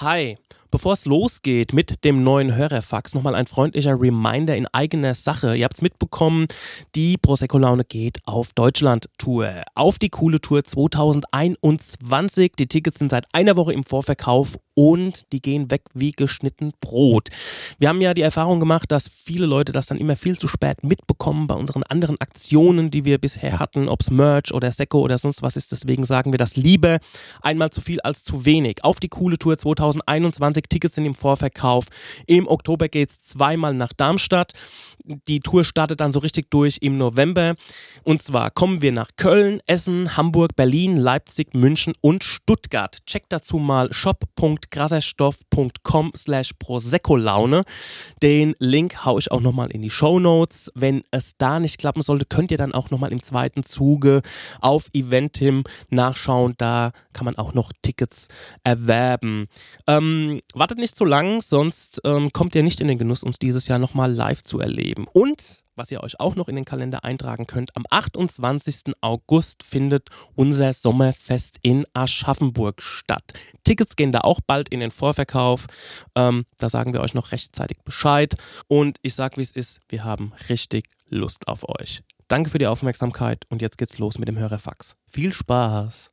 Hi. Bevor es losgeht mit dem neuen Hörerfax, nochmal ein freundlicher Reminder in eigener Sache. Ihr habt es mitbekommen, die Prosecco-Laune geht auf Deutschland-Tour. Auf die coole Tour 2021. Die Tickets sind seit einer Woche im Vorverkauf und die gehen weg wie geschnitten Brot. Wir haben ja die Erfahrung gemacht, dass viele Leute das dann immer viel zu spät mitbekommen bei unseren anderen Aktionen, die wir bisher hatten, ob es Merch oder Secco oder sonst was ist. Deswegen sagen wir das lieber einmal zu viel als zu wenig. Auf die coole Tour 2021 Tickets sind im Vorverkauf. Im Oktober geht es zweimal nach Darmstadt. Die Tour startet dann so richtig durch im November. Und zwar kommen wir nach Köln, Essen, Hamburg, Berlin, Leipzig, München und Stuttgart. Checkt dazu mal shop.grasserstoff.com slash Prosecco-Laune. Den Link haue ich auch nochmal in die Show Notes. Wenn es da nicht klappen sollte, könnt ihr dann auch nochmal im zweiten Zuge auf Eventim nachschauen. Da kann man auch noch Tickets erwerben. Ähm, wartet nicht so lang, sonst ähm, kommt ihr nicht in den Genuss, uns dieses Jahr nochmal live zu erleben. Und was ihr euch auch noch in den Kalender eintragen könnt, am 28. August findet unser Sommerfest in Aschaffenburg statt. Tickets gehen da auch bald in den Vorverkauf. Ähm, da sagen wir euch noch rechtzeitig Bescheid. Und ich sag, wie es ist, wir haben richtig Lust auf euch. Danke für die Aufmerksamkeit und jetzt geht's los mit dem Hörerfax. Viel Spaß!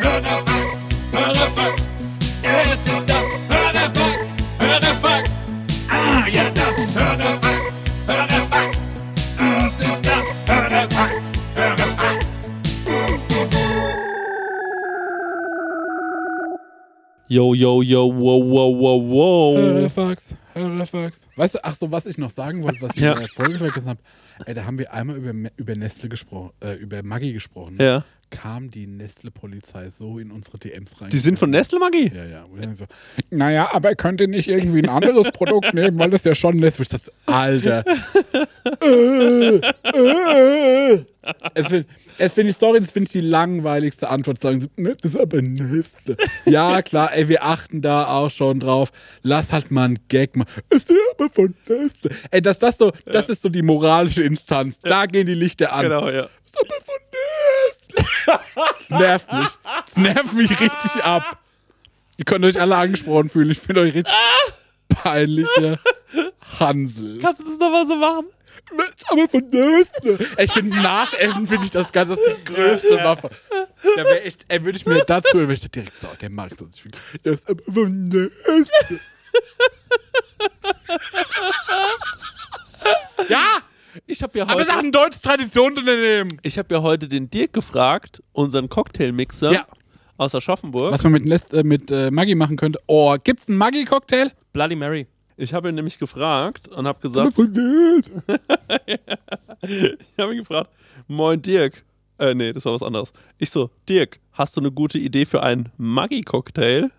Hörerfax, Hörerfax, es ist das Hörerfax, Hörerfax, es ist das Hörerfax, Hörerfax. Yo, yo, yo, wow, wow, wow, wow. Hörerfax, Hörerfax. Weißt du, ach so, was ich noch sagen wollte, was ich Ja. in der Folge vergessen habe. Ey, da haben wir einmal über, über Nestle gesprochen, äh, über Maggi gesprochen. Ja. Kam die Nestle-Polizei so in unsere DMs rein. Die sind von Nestle, Maggi? Ja, ja. Und so, naja, aber könnt ihr nicht irgendwie ein anderes Produkt nehmen, weil das ja schon Nestle ist. Alter. äh, äh. Es find- finde die Story, das finde ich die langweiligste Antwort. Sagen sie, ne, das ist aber Nestle. Ja, klar, ey, wir achten da auch schon drauf. Lass halt mal einen Gag machen. Ist der aber von Nestle. Ey, das, das, so, das ist so die moralische Instanz. Da gehen die Lichter an. Genau, ja. Ist aber von Nestle. Das nervt mich. Das nervt mich richtig ab. Ihr könnt euch alle angesprochen fühlen. Ich bin euch richtig peinlicher Hansel. Kannst du das nochmal so machen? Ist aber von Nestle. Ey, Ich finde, nach Essen finde ich das Ganze die größte Waffe. Da wäre echt, ey, würde ich mir dazu, würde ich direkt so, der mag so. Der ist aber von Nestle. Ja, Ich habe ja aber es ist auch heute, ein deutsches Traditionsunternehmen. ich hab ja heute den Dirk gefragt, unseren Cocktailmixer Ja. aus Aschaffenburg. Was man mit, Nest, äh, mit äh, Maggi machen könnte. Oh, gibt's einen Maggi-Cocktail? Bloody Mary. Ich habe ihn nämlich gefragt und habe gesagt, ich habe ihn gefragt, moin Dirk. Äh, nee, das war was anderes. Ich so, Dirk, hast du eine gute Idee für einen Maggi-Cocktail?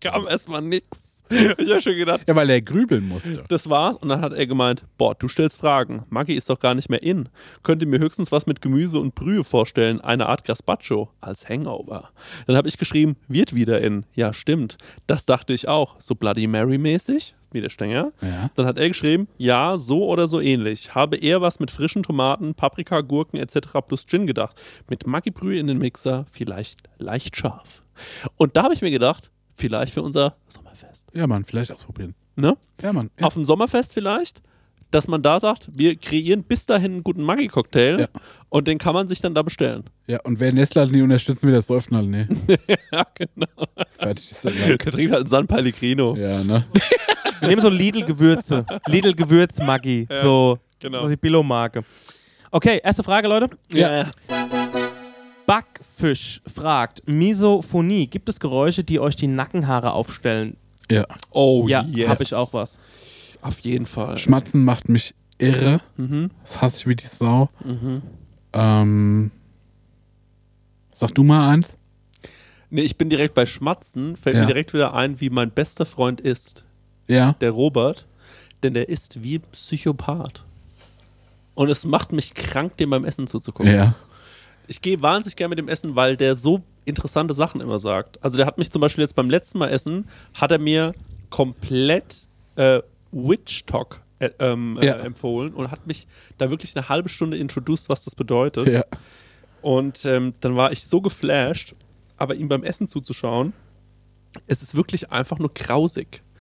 Kam erstmal nix. Ich habe schon gedacht, Ja, weil er grübeln musste. Das war's. Und dann hat er gemeint, boah, du stellst Fragen. Maggi ist doch gar nicht mehr in. Könnte mir höchstens was mit Gemüse und Brühe vorstellen. Eine Art Gazpacho als Hangover. Dann habe ich geschrieben, wird wieder in. Ja, stimmt. Das dachte ich auch. So Bloody Mary mäßig. Wie der Stenger. Ja. Dann hat er geschrieben, ja, so oder so ähnlich. Habe eher was mit frischen Tomaten, Paprika, Gurken etc. plus Gin gedacht. Mit Maggi-Brühe in den Mixer, vielleicht leicht scharf. Und da habe ich mir gedacht, vielleicht für unser. Ja, Mann, vielleicht ausprobieren. Ne? Ja, Mann. Ja. auf dem Sommerfest vielleicht, dass man da sagt, wir kreieren bis dahin einen guten Maggi-Cocktail Ja. und den kann man sich dann da bestellen. ja, und wer Nestle halt nie unterstützen will, der säuft halt nie. Ja, genau. Fertig ist der Der Lack. trinkt halt einen San Pellegrino. Ja, ne? Wir nehmen so Lidl-Gewürze. Lidl-Gewürz-Maggi. So, genau. so die Billo-Marke. Okay, erste Frage, Leute. Ja. Backfisch fragt, Misophonie, gibt es Geräusche, die euch die Nackenhaare aufstellen? Ja. Oh, ja, yes. habe ich auch was. Auf jeden Fall. Schmatzen macht mich irre. Mhm. Das hasse ich wie die Sau. Mhm. Ähm, sag du mal eins. Nee, ich bin direkt bei Schmatzen, fällt Ja. mir direkt wieder ein, wie mein bester Freund ist, Ja. der Robert, denn der ist wie ein Psychopath. Und es macht mich krank, dem beim Essen zuzugucken. Ja. ich gehe wahnsinnig gerne mit dem Essen, weil der so interessante Sachen immer sagt. Also der hat mich zum Beispiel jetzt beim letzten Mal essen, hat er mir komplett äh, Witch Talk äh, ähm, Ja. äh, empfohlen und hat mich da wirklich eine halbe Stunde introduced, was das bedeutet. Ja. Und ähm, dann war ich so geflasht aber ihm beim Essen zuzuschauen, es ist wirklich einfach nur grausig.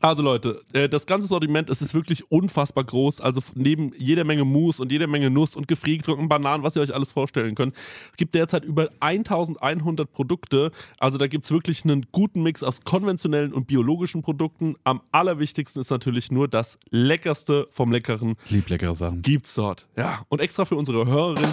Also Leute, äh, das ganze Sortiment, es ist wirklich unfassbar groß. Also neben jeder Menge Mousse und jeder Menge Nuss und gefriergetrockneten Bananen, was ihr euch alles vorstellen könnt. Es gibt derzeit über 1100 Produkte. Also da gibt es wirklich einen guten Mix aus konventionellen und biologischen Produkten. Am allerwichtigsten ist natürlich nur das Leckerste vom Leckeren lieb leckere Sachen. gibt's dort. Ja, und extra für unsere Hörerin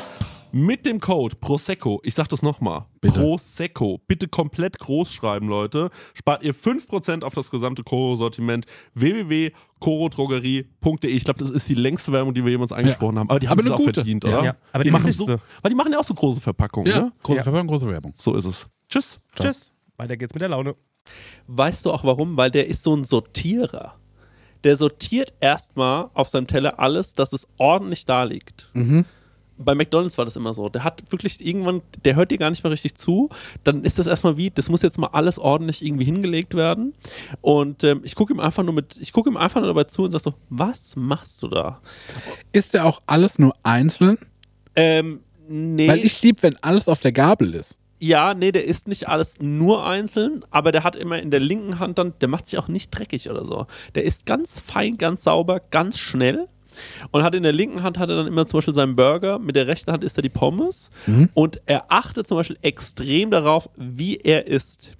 mit dem Code Prosecco, ich sag das nochmal. Prosecco, bitte komplett groß schreiben, Leute, spart ihr 5% auf das gesamte Koro-Sortiment www.korodrogerie.de. Ich glaube, das ist die längste Werbung, die wir jemals angesprochen haben, aber die haben Aber es auch gute. verdient, Ja. oder? Ja, aber die machen so, weil die machen ja auch so große Verpackungen, Ja, ne? große Ja. Verpackung, große Werbung. So ist es. Tschüss. Tschüss. Weiter geht's mit der Laune. Weißt du auch warum? Weil der ist so ein Sortierer. Der sortiert erstmal auf seinem Teller alles, dass es ordentlich da liegt. Bei McDonalds war das immer so. Der hat wirklich irgendwann, der hört dir gar nicht mehr richtig zu. Dann ist das erstmal wie, das muss jetzt mal alles ordentlich irgendwie hingelegt werden. Und ähm, ich gucke ihm einfach nur mit, ich gucke ihm einfach nur dabei zu und sag so, was machst du da? Ist ja auch alles nur einzeln? Ähm, nee. Weil ich lieb, wenn alles auf der Gabel ist. Ja, nee, der isst nicht alles nur einzeln, aber der hat immer in der linken Hand dann, der macht sich auch nicht dreckig oder so. Der isst ganz fein, ganz sauber, ganz schnell und hat in der linken Hand hat er dann immer zum Beispiel seinen Burger, mit der rechten Hand isst er die Pommes und er achtet zum Beispiel extrem darauf, wie er isst.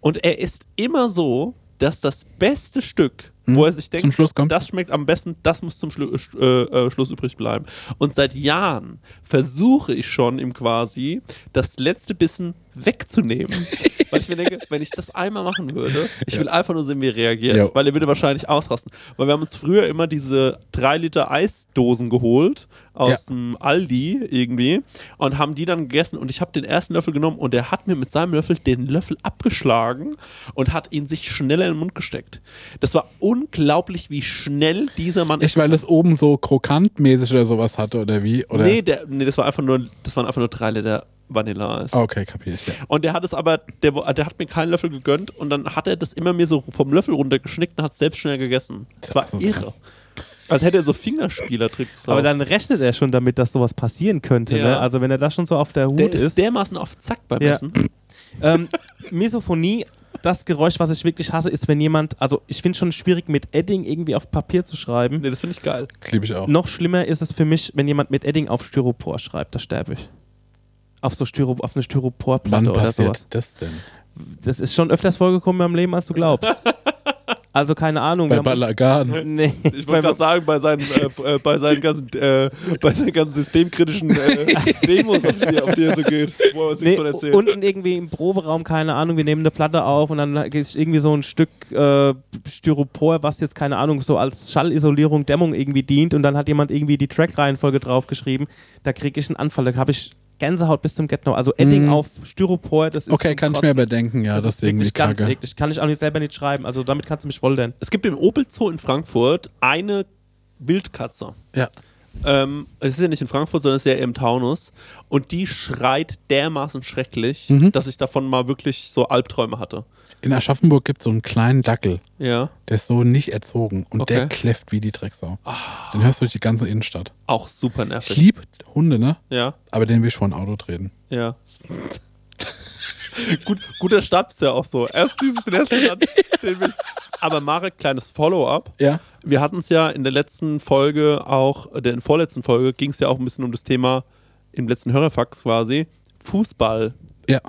Und er isst immer so, dass das beste Stück, wo er sich denkt, Zum Schluss kommt. das schmeckt am besten, das muss zum Schlu äh, äh, Schluss übrig bleiben. Und seit Jahren versuche ich schon ihm quasi das letzte Bissen wegzunehmen. Weil ich mir denke, wenn ich das einmal machen würde, ich will einfach nur sehen, wie er reagiert. Ja. Weil er würde wahrscheinlich ausrasten. Weil wir haben uns früher immer diese 3 Liter Eisdosen geholt aus dem Aldi irgendwie und haben die dann gegessen und ich habe den ersten Löffel genommen und er hat mir mit seinem Löffel den Löffel abgeschlagen und hat ihn sich schneller in den Mund gesteckt. Das war unglaublich, wie schnell dieser Mann Echt, weil das oben so krokantmäßig oder sowas hatte oder wie? Oder? Nee, der, nee, das war einfach nur, das waren einfach nur 3 Liter Vanilleeis. Ah, Okay, kapier ich, ja. Und der hat es aber, der, der hat mir keinen Löffel gegönnt und dann hat er das immer mir so vom Löffel runtergeschnickt und hat es selbst schnell gegessen. Das war irre. Als hätte er so Fingerspielertricks. Aber dann rechnet er schon damit, dass sowas passieren könnte. Ja. Ne? Also wenn er da schon so auf der Hut der ist. ist dermaßen auf Zack beim Ja. Essen. ähm, Misophonie, das Geräusch, was ich wirklich hasse, ist, wenn jemand, also ich finde schon schwierig, mit Edding irgendwie auf Papier zu schreiben. Nee, das finde ich geil. Liebe ich auch. Noch schlimmer ist es für mich, wenn jemand mit Edding auf Styropor schreibt, da sterbe ich. Auf so Styro, auf eine Styroporplatte Wann oder passiert sowas. das denn? Das ist schon öfters vorgekommen in meinem Leben, als du glaubst. Also keine Ahnung. Bei Balagan. Nee, Ich wollte gerade sagen, bei seinen, äh, äh, bei seinen ganzen, äh, bei seinen ganzen systemkritischen äh, Demos, auf die, auf die er so geht, wo er sich Nee, von erzählt. unten irgendwie im Proberaum, keine Ahnung, wir nehmen eine Platte auf und dann ist irgendwie so ein Stück äh, Styropor, was jetzt, keine Ahnung, so als Schallisolierung, Dämmung irgendwie dient und dann hat jemand irgendwie die Track-Reihenfolge draufgeschrieben. Da kriege ich einen Anfall, da habe ich Gänsehaut bis zum Get-No. Also Edding Mm. auf Styropor, das ist Okay, kann ich mir Kotzen. überdenken, ja, das, das ist irgendwie ganz kacke. eklig. Kann ich auch nicht selber nicht schreiben. Also damit kannst du mich voll denn. es gibt im Opel Zoo in Frankfurt eine Wildkatze. Ja. Ähm, es ist ja nicht in Frankfurt, sondern es ist ja im Taunus. Und die schreit dermaßen schrecklich, Mhm. dass ich davon mal wirklich so Albträume hatte. In Aschaffenburg gibt es so einen kleinen Dackel, Ja, der ist so nicht erzogen und Okay. der kläfft wie die Drecksau. Den hörst du durch die ganze Innenstadt. auch super Ich nervig. liebe Hunde, ne? Ja, Aber den will ich vor ein Auto treten. ja. Gut, guter Start ist ja auch so. Erst dieses, Start, den will ich. Aber Marek, kleines Follow-up. Ja. Wir hatten es ja in der letzten Folge auch, äh, der in der vorletzten Folge ging es ja auch ein bisschen um das Thema, im letzten Hörerfax quasi, Fußball-EM. Ja.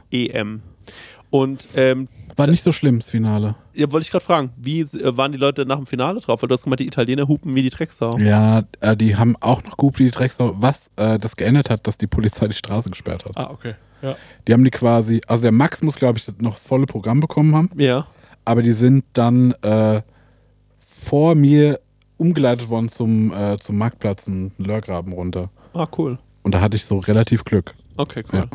Und ähm, War nicht so schlimm, das Finale. ja, wollte ich gerade fragen, wie äh, waren die Leute nach dem Finale drauf? Weil du hast gemeint, die Italiener hupen wie die Drecksau. Ja, äh, die haben auch noch gut wie die Drecksau, was äh, das geändert hat, dass die Polizei die Straße gesperrt hat. Ah, okay. Ja. Die haben die quasi, also der Max muss, glaube ich, noch das volle Programm bekommen haben, Ja. aber die sind dann äh, vor mir umgeleitet worden zum, äh, zum Marktplatz und Lörgraben runter. Ah, cool. Und da hatte ich so relativ Glück. Okay, cool. Ja.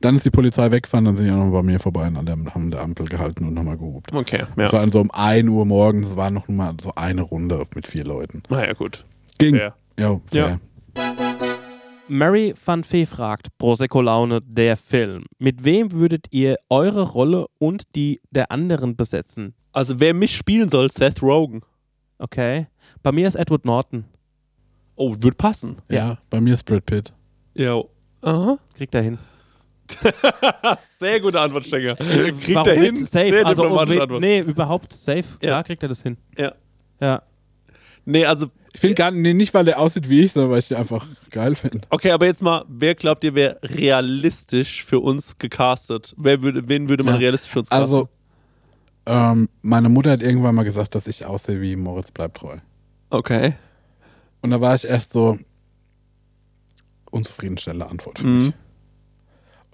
Dann ist die Polizei weggefahren, dann sind die auch noch bei mir vorbei und alle haben an der Ampel gehalten und nochmal gehupt. Okay, Es ja. war dann so um 1 Uhr morgens, es war noch mal so eine Runde mit vier Leuten. Naja, gut. Ging. Fair. Ja, fair. Mary van Fee fragt, Prosecco Laune, der Film. Mit wem würdet ihr eure Rolle und die der anderen besetzen? Also, wer mich spielen soll, Seth Rogen. Okay. Bei mir ist Edward Norton. Oh, wird passen. Ja. bei mir ist Brad Pitt. Ja. Aha. Kriegt er hin. Sehr gute Antwort, Stenger. Kriegt Warum er hin? Safe. Sehr also, diplomatische oh, Antwort. nee, überhaupt safe. Ja. Klar kriegt er das hin. Ja. Ja. Nee, also, Ich finde gar nee, nicht, weil der aussieht wie ich, sondern weil ich den einfach geil finde. okay, aber jetzt mal, wer glaubt ihr, wäre realistisch für uns gecastet? Wer würde, wen würde man Ja. realistisch für uns casten? Also, ähm, meine Mutter hat irgendwann mal gesagt, dass ich aussehe wie Moritz bleibt treu. okay. Und da war ich erst so unzufriedenstellende Antwort für Mhm. mich.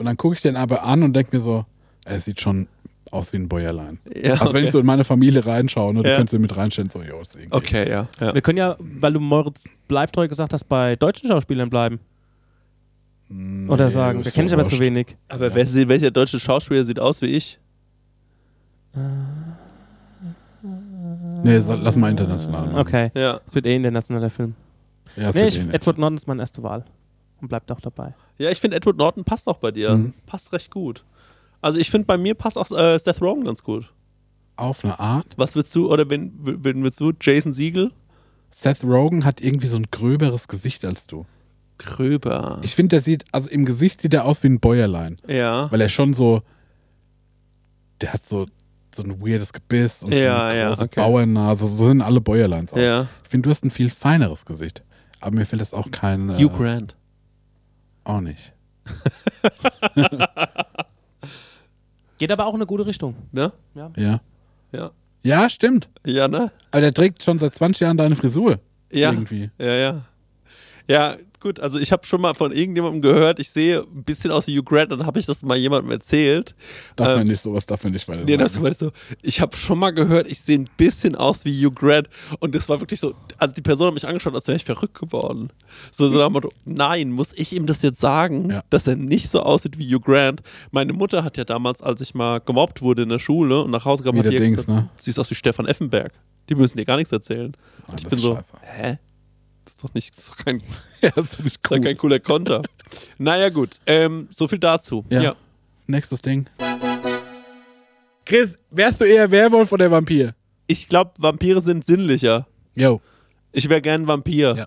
Und dann gucke ich den aber an und denke mir so, er sieht schon aus wie ein Bäuerlein. Ja, Also wenn okay. ich so in meine Familie reinschaue, ne, du Ja. könntest du mit reinstellen, so, jo, ist irgendwie. Okay, ja. ja. Wir können ja, weil du Moritz Bleibtreu gesagt hast, bei deutschen Schauspielern bleiben. Nee, Oder sagen. Da kenne ich aber zu wenig. Aber Ja. wer, welcher deutsche Schauspieler sieht aus wie ich? Nee, sa- lass mal international machen. Okay. Ja. Es wird eh ein internationaler Film. Ja, Nee, ich, eh. Edward Norton ist meine erste Wahl. Und bleibt auch dabei. Ja, ich finde Edward Norton passt auch bei dir. Mhm. Passt recht gut. Also ich finde bei mir passt auch äh, Seth Rogen ganz gut. Auf eine Art. Was würdest du, oder wen, wen würdest du? Jason Siegel? Seth Rogen hat irgendwie so ein gröberes Gesicht als du. Gröber. Ich finde, der sieht, also im Gesicht sieht er aus wie ein Bäuerlein. ja. Weil er schon so, der hat so, so ein weirdes Gebiss und so Ja, eine ja, große okay. Bauernnase. So sehen alle Bäuerleins aus. Ja. Ich finde, du hast ein viel feineres Gesicht. Aber mir fällt das auch kein. Äh, Hugh Grant. Auch nicht. Geht aber auch in eine gute Richtung. Ne? Ja. Ja. Ja, stimmt. Ja, ne? Aber der trägt schon seit 20 Jahren deine Frisur. Ja. Irgendwie. Ja, ja. Ja, gut, also ich habe schon mal von irgendjemandem gehört, ich sehe ein bisschen aus wie Hugh Grant und dann habe ich das mal jemandem erzählt. Darf Ähm, man nicht sowas, darf man nicht weiter Nee, das sagen. war so, ich habe schon mal gehört, ich sehe ein bisschen aus wie Hugh Grant und das war wirklich so, also die Person hat mich angeschaut, als wäre ich verrückt geworden. So, so nach dem Motto, nein, muss ich ihm das jetzt sagen, Ja. dass er nicht so aussieht wie Hugh Grant? Meine Mutter hat ja damals, als ich mal gemobbt wurde in der Schule und nach Hause kam, hat die Dings, gesagt, ne? siehst aus wie Stefan Effenberg. Die müssen dir gar nichts erzählen. Ah, Und ich bin so, scheiße. hä? Das ist doch nicht, ist doch kein, Ja, ist nicht ist doch kein cooler Konter. naja, gut, ähm, so viel dazu. Ja. ja. Nächstes Ding. Chris, wärst du eher Werwolf oder Vampir? Ich glaube, Vampire sind sinnlicher. Yo. Ich wäre gern Vampir. Ja.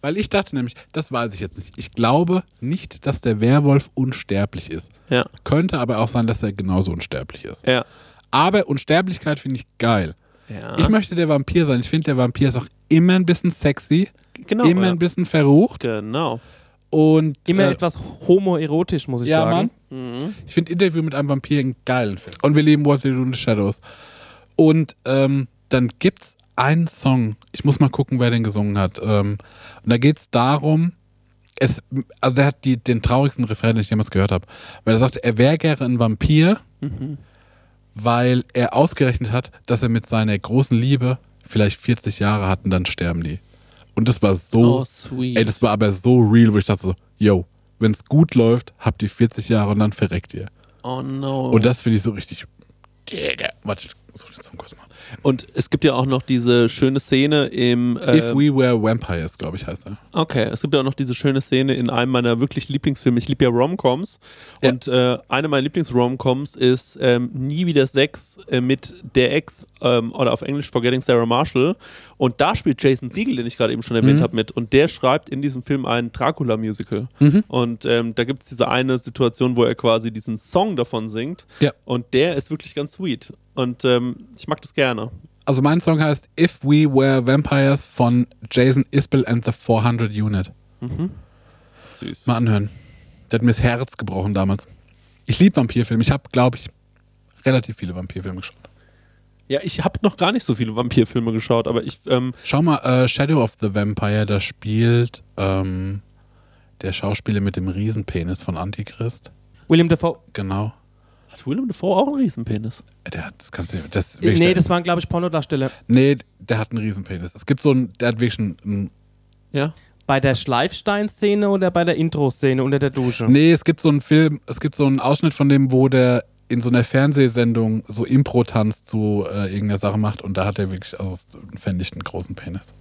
Weil ich dachte nämlich, das weiß ich jetzt nicht. Ich glaube nicht, dass der Werwolf unsterblich ist. Ja. Könnte aber auch sein, dass er genauso unsterblich ist. Ja. Aber Unsterblichkeit finde ich geil. ja. Ich möchte der Vampir sein. Ich finde, der Vampir ist auch immer ein bisschen sexy, genau. immer ja. ein bisschen verrucht Genau. und Immer äh, etwas homoerotisch, muss ich ja, sagen. Mann. Ich finde Interview mit einem Vampir einen geilen Film. Und wir lieben What We Do in the Shadows. Und ähm, dann gibt's einen Song. Ich muss mal gucken, wer den gesungen hat. Ähm, und da geht's darum, es, also der hat die, den traurigsten Refrain, den ich jemals gehört habe. Weil er sagte, er wäre gerne ein Vampir, weil er ausgerechnet hat, dass er mit seiner großen Liebe vielleicht 40 Jahre hat und dann sterben die. Und das war so, Oh, sweet. ey, das war aber so real, wo ich dachte so, yo, wenn's gut läuft, habt ihr 40 Jahre und dann verreckt ihr. oh no. Und das finde ich so richtig. Digga. Warte, ich such den Song kurz mal. Und es gibt ja auch noch diese schöne Szene im. Äh, If We Were Vampires, glaube ich, heißt er. okay, es gibt ja auch noch diese schöne Szene in einem meiner wirklich Lieblingsfilme. Ich liebe ja Romcoms. Ja. Und äh, eine meiner Lieblings-Romcoms ist ähm, Nie wieder Sex äh, mit der Ex ähm, oder auf Englisch Forgetting Sarah Marshall. Und da spielt Jason Siegel, den ich gerade eben schon erwähnt Mhm. habe, mit. Und der schreibt in diesem Film ein Dracula-Musical. Mhm. Und ähm, da gibt es diese eine Situation, wo er quasi diesen Song davon singt. Ja. Und der ist wirklich ganz sweet. Und ähm, ich mag das gerne. Also mein Song heißt If We Were Vampires von Jason Isbell and the 400 Unit. Süß. Mal anhören. Der hat mir das Herz gebrochen damals. Ich liebe Vampirfilme. Ich habe, glaube ich, relativ viele Vampirfilme geschaut. Ja, ich habe noch gar nicht so viele Vampirfilme geschaut, aber ich, ähm, Schau mal, äh, Shadow of the Vampire, da spielt ähm, der Schauspieler mit dem Riesenpenis von Antichrist. William Dafoe. Genau. Hat Willem Dafoe auch einen Riesenpenis? Der hat, das kannst du nicht. Das Nee, der, das waren, glaube ich, Pornodarsteller. nee, der hat einen Riesenpenis. Es gibt so einen, der hat wirklich einen, einen Ja. Bei der Schleifstein-Szene oder bei der Intro-Szene unter der Dusche? Nee, es gibt so einen Film, es gibt so einen Ausschnitt von dem, wo der in so einer Fernsehsendung so Impro-Tanz zu äh, irgendeiner Sache macht und da hat er wirklich, also fände ich einen großen Penis.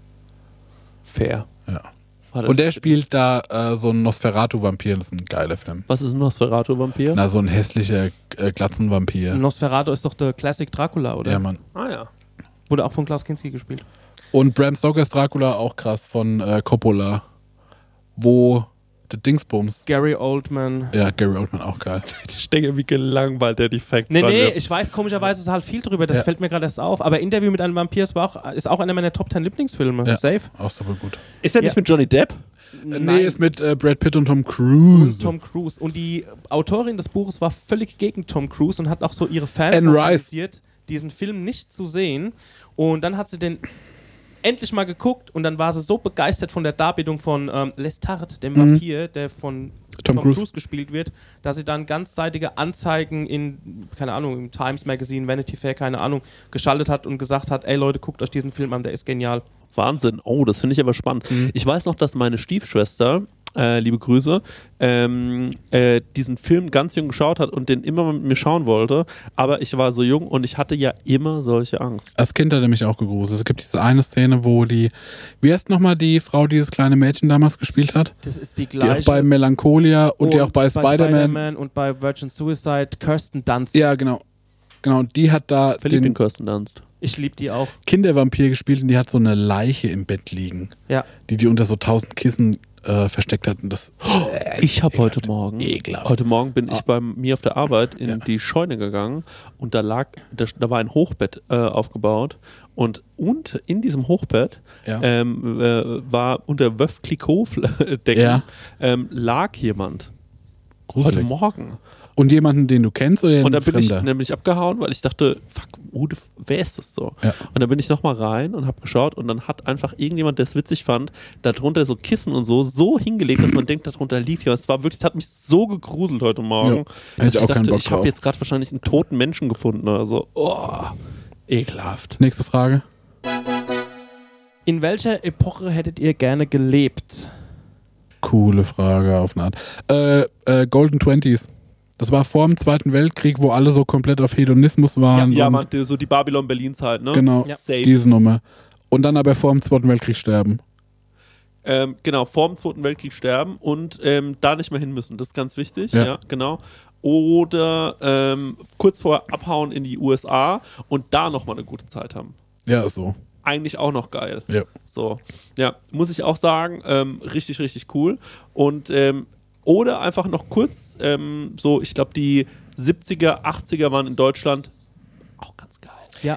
Fair. Ja. Und der spielt da äh, so einen Nosferatu-Vampir, das ist ein geiler Film. Was ist ein Nosferatu-Vampir? Na, so ein hässlicher äh, Glatzenvampir. Nosferatu ist doch der Classic Dracula, oder? Ja, Mann. Ah ja. Wurde auch von Klaus Kinski gespielt. Und Bram Stokers Dracula auch krass von äh, Coppola, wo der Dingsbums. Gary Oldman. Ja, Gary Oldman auch geil. Ich denke, wie gelangweilt der die Facts Nee, nee, ich weiß komischerweise total viel drüber. Das Ja. fällt mir gerade erst auf. Aber Interview mit einem Vampir ist auch, ist auch einer meiner Top 10 Lieblingsfilme. Ja. Safe. Auch super gut. Ist der nicht Ja. mit Johnny Depp? Äh, nee, ist mit äh, Brad Pitt und Tom Cruise. Tom Cruise. Und die Autorin des Buches war völlig gegen Tom Cruise und hat auch so ihre Fans organisiert, diesen Film nicht zu sehen. Und dann hat sie den endlich mal geguckt und dann war sie so begeistert von der Darbietung von ähm, Lestat, dem Vampir, der von Tom Tom, Cruise. Cruise. gespielt wird, dass sie dann ganzseitige Anzeigen in, keine Ahnung, im Times Magazine, Vanity Fair, keine Ahnung, geschaltet hat und gesagt hat, ey Leute, guckt euch diesen Film an, der ist genial. Wahnsinn. Oh, das finde ich aber spannend. Mhm. Ich weiß noch, dass meine Stiefschwester, äh, liebe Grüße, ähm, äh, diesen Film ganz jung geschaut hat und den immer mit mir schauen wollte. Aber ich war so jung und ich hatte ja immer solche Angst. Als Kind hat er mich auch gegruselt. Es gibt diese eine Szene, wo die, wie heißt nochmal die Frau, die das kleine Mädchen damals gespielt hat? Das ist die Die gleiche. auch bei Melancholia und, die auch bei, Spider-Man. Spider-Man und bei Virgin Suicide, Kirsten Dunst. ja, genau. Genau, und die hat da Verliebt in den Kirsten Dunst. Ich liebe die auch. Kindervampir gespielt und die hat so eine Leiche im Bett liegen, Ja. die die unter so tausend Kissen äh, versteckt hat. Und das, Ich habe heute Morgen, Ekelhaft. heute Morgen bin ich bei mir auf der Arbeit in Ja. die Scheune gegangen und da lag, da, da war ein Hochbett äh, aufgebaut und, und in diesem Hochbett Ja. ähm, äh, war unter Wöf Clicquot-Decken Ja. ähm, lag jemand. Heute Gruselig. Morgen. Und jemanden, den du kennst oder Und dann bin ich, Fremder? dann bin ich abgehauen, weil ich dachte, fuck, the, wer ist das so? Ja. Und dann bin ich nochmal rein und habe geschaut und dann hat einfach irgendjemand, der es witzig fand, darunter so Kissen und so, so hingelegt, dass man denkt, darunter liegt jemand. Es war wirklich, es hat mich so gegruselt heute Morgen. Ja. dass Hätte ich auch keinen dachte, Bock ich habe jetzt gerade wahrscheinlich einen toten Menschen gefunden oder so. Oh, ekelhaft. Nächste Frage. In welcher Epoche hättet ihr gerne gelebt? Coole Frage auf eine Art. Äh, äh, Golden Twenties. Das war vor dem Zweiten Weltkrieg, wo alle so komplett auf Hedonismus waren. Ja, und man, so die Babylon-Berlin-Zeit, ne? Genau, Ja. Diese Nummer. Und dann aber vor dem Zweiten Weltkrieg sterben. Ähm, genau, vor dem Zweiten Weltkrieg sterben und ähm, da nicht mehr hin müssen. Das ist ganz wichtig. Ja. Ja, genau. Oder ähm, kurz vorher abhauen in die USA und da nochmal eine gute Zeit haben. Ja, ist so. Eigentlich auch noch geil. Ja. So, ja, muss ich auch sagen, ähm, richtig, richtig cool. Und ähm, oder einfach noch kurz, ähm, so, ich glaube, die 70er, 80er waren in Deutschland auch ganz geil.